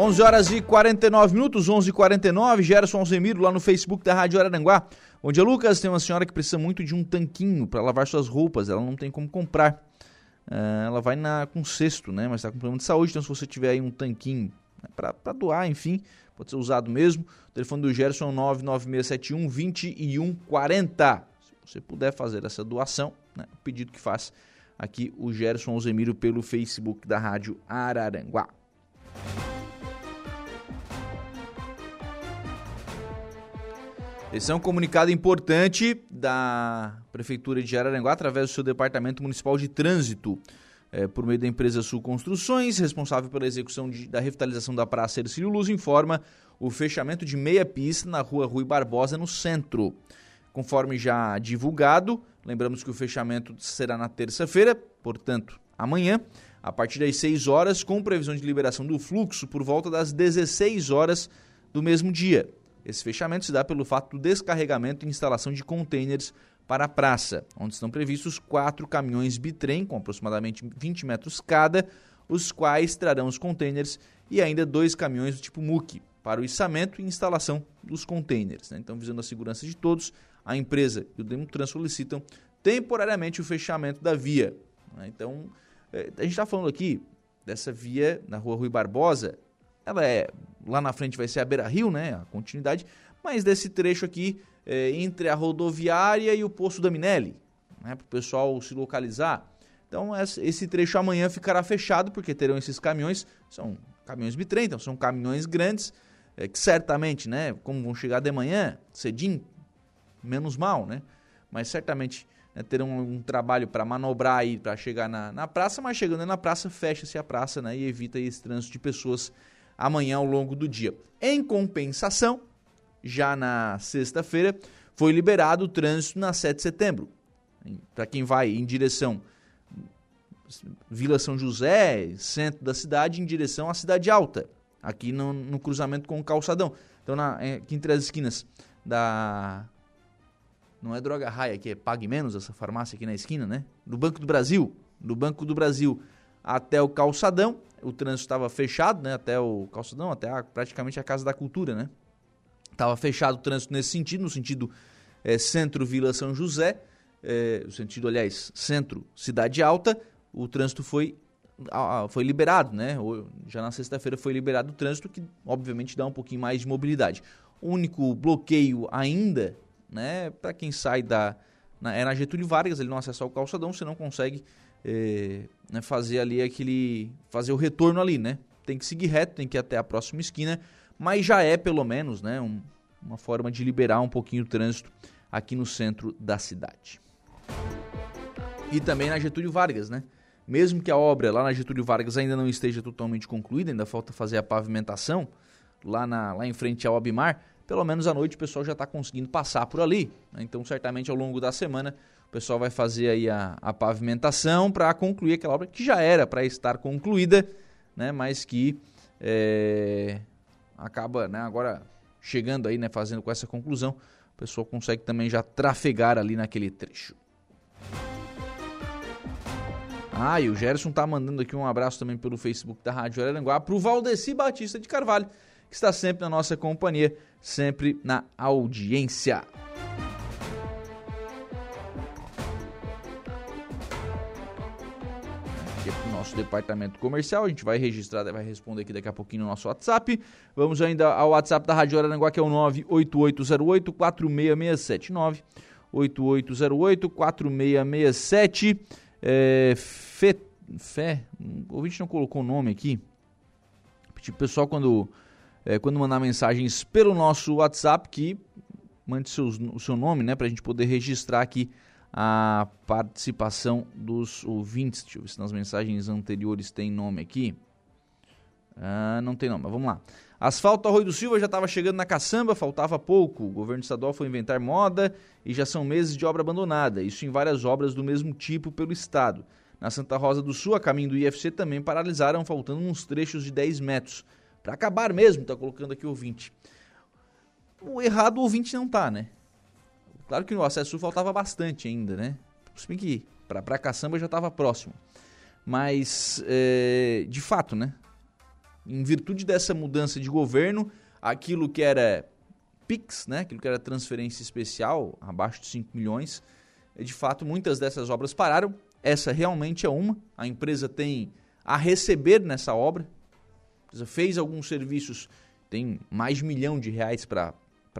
11 horas e 49 minutos, 11 e 49 Gerson Alzemiro lá no Facebook da Rádio Araranguá. Bom dia, Lucas. Tem uma senhora que precisa muito de um tanquinho para lavar suas roupas, ela não tem como comprar. Uh, ela vai na, com cesto, né? Mas está com problema de saúde, então se você tiver aí um tanquinho né, para doar, enfim, pode ser usado mesmo. O telefone do Gerson é 99671 2140. Se você puder fazer essa doação, né? o pedido que faz aqui o Gerson Alzemiro pelo Facebook da Rádio Araranguá. Esse é um comunicado importante da Prefeitura de Araranguá, através do seu Departamento Municipal de Trânsito, é, por meio da empresa Sul Construções, responsável pela execução de, da revitalização da Praça Ercílio Luz, informa o fechamento de meia pista na rua Rui Barbosa, no centro. Conforme já divulgado, lembramos que o fechamento será na terça-feira, portanto, amanhã, a partir das 6 horas, com previsão de liberação do fluxo por volta das 16 horas do mesmo dia. Esse fechamento se dá pelo fato do descarregamento e instalação de containers para a praça, onde estão previstos quatro caminhões bitrem com aproximadamente 20 metros cada, os quais trarão os containers e ainda dois caminhões do tipo MUC para o içamento e instalação dos containers. Né? Então, visando a segurança de todos, a empresa e o Demutran solicitam temporariamente o fechamento da via. Né? Então, eh, a gente está falando aqui dessa via na rua Rui Barbosa, ela é lá na frente vai ser a Beira Rio, né? A continuidade, mas desse trecho aqui é, entre a rodoviária e o posto da Minelli, né? Para o pessoal se localizar. Então esse trecho amanhã ficará fechado porque terão esses caminhões, são caminhões bitrem, então são caminhões grandes é, que certamente, né? Como vão chegar de manhã, cedinho, menos mal, né? Mas certamente né, terão um trabalho para manobrar aí para chegar na, na praça, mas chegando na praça fecha-se a praça, né? E evita esse trânsito de pessoas amanhã ao longo do dia. Em compensação, já na sexta-feira, foi liberado o trânsito na 7 de setembro. Para quem vai em direção Vila São José, centro da cidade, em direção à Cidade Alta, aqui no, no cruzamento com o calçadão. Então, na, é, aqui entre as esquinas da. Não é Droga Raia, que é Pague Menos, essa farmácia aqui na esquina, né? Do Banco do Brasil. Do Banco do Brasil até o calçadão o trânsito estava fechado, né, até o calçadão, até a, praticamente a Casa da Cultura, né? Estava fechado o trânsito nesse sentido, no sentido é, centro-Vila São José, é, o sentido, aliás, centro-Cidade Alta, o trânsito foi, foi liberado, né? Já na sexta-feira foi liberado o trânsito, que obviamente dá um pouquinho mais de mobilidade. O único bloqueio ainda, né, para quem sai da. Na, é na Getúlio Vargas, ele não acessa o calçadão, você não consegue é, né, fazer ali aquele. fazer o retorno ali, né? Tem que seguir reto, tem que ir até a próxima esquina, mas já é pelo menos né, um, uma forma de liberar um pouquinho o trânsito aqui no centro da cidade. e também na Getúlio Vargas, né? Mesmo que a obra lá na Getúlio Vargas ainda não esteja totalmente concluída, ainda falta fazer a pavimentação lá, na, lá em frente ao Abimar, pelo menos à noite o pessoal já está conseguindo passar por ali. Né? Então, certamente ao longo da semana o pessoal vai fazer aí a, a pavimentação para concluir aquela obra que já era para estar concluída, né? Mas que é, acaba, né? Agora chegando aí, né? Fazendo com essa conclusão, o pessoal consegue também já trafegar ali naquele trecho. Ah, e o Gerson tá mandando aqui um abraço também pelo Facebook da Rádio Araranguá pro Valdeci Batista de Carvalho, que está sempre na nossa companhia, sempre na audiência. Nosso departamento comercial, a gente vai registrar, vai responder aqui daqui a pouquinho no nosso WhatsApp. Vamos ainda ao WhatsApp da Rádio Araranguá, que é o 98808 4667 98808 4667 é, Fé, Fé, o ouvinte não colocou o nome aqui. Pedir pro pessoal quando, é, quando mandar mensagens pelo nosso WhatsApp que mande seus, o seu nome, né, pra gente poder registrar aqui a participação dos ouvintes. Deixa eu ver se nas mensagens anteriores tem nome aqui. Ah, não tem nome, mas vamos lá. Asfalto Arroio do Silva já estava chegando na caçamba, faltava pouco. O governo estadual foi inventar moda e já são meses de obra abandonada. Isso em várias obras do mesmo tipo pelo estado. Na Santa Rosa do Sul, a caminho do IFC também paralisaram, faltando uns trechos de 10 metros. Para acabar mesmo, tá colocando aqui o ouvinte. O errado o ouvinte não tá, né? Claro que no acesso sul faltava bastante ainda, né? Se bem que para caçamba já estava próximo. Mas, é, de fato, né? em virtude dessa mudança de governo, aquilo que era PIX, né, aquilo que era transferência especial, abaixo de 5 milhões, de fato muitas dessas obras pararam. Essa realmente é uma. A empresa tem a receber nessa obra. Fez alguns serviços, tem mais de um milhão de reais para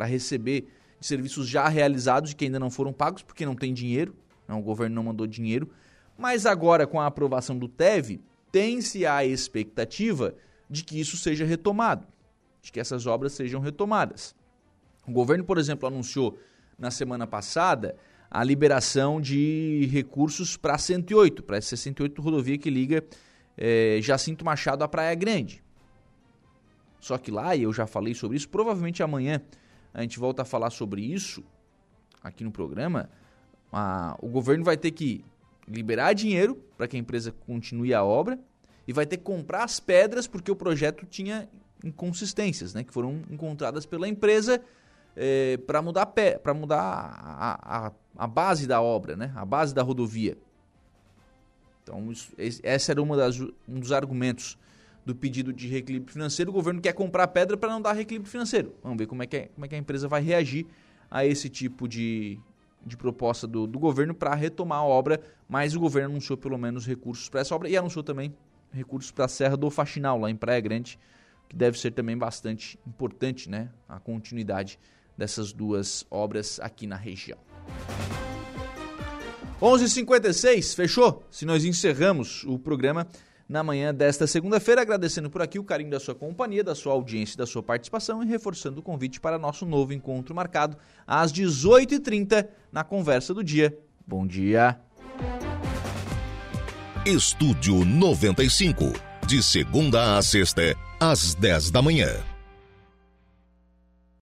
receber de serviços já realizados e que ainda não foram pagos, porque não tem dinheiro, né, o governo não mandou dinheiro. Mas agora, com a aprovação do TEV, tem-se a expectativa de que isso seja retomado, de que essas obras sejam retomadas. O governo, por exemplo, anunciou na semana passada a liberação de recursos para a 108, para a 68 rodovia que liga é, Jacinto Machado à Praia Grande. Só que lá, e eu já falei sobre isso, provavelmente amanhã a gente volta a falar sobre isso aqui no programa. A, o governo vai ter que liberar dinheiro para que a empresa continue a obra e vai ter que comprar as pedras porque o projeto tinha inconsistências, né, que foram encontradas pela empresa é, para mudar, pé, mudar a, a, a, base da obra, né, a base da rodovia. Então, isso, esse era uma das, um dos argumentos do pedido de reequilíbrio financeiro. O governo quer comprar pedra para não dar reequilíbrio financeiro. Vamos ver como é que, é, como é que a empresa vai reagir a esse tipo de, de proposta do, do governo para retomar a obra, mas o governo anunciou pelo menos recursos para essa obra e anunciou também recursos para a Serra do Faxinal, lá em Praia Grande, que deve ser também bastante importante, né? A continuidade dessas duas obras aqui na região. 11:56 fechou? Se nós encerramos o programa na manhã desta segunda-feira, agradecendo por aqui o carinho da sua companhia, da sua audiência, da sua participação e reforçando o convite para nosso novo encontro marcado às 18h30 na conversa do dia. Bom dia. Estúdio 95, de segunda a sexta, às 10 da manhã.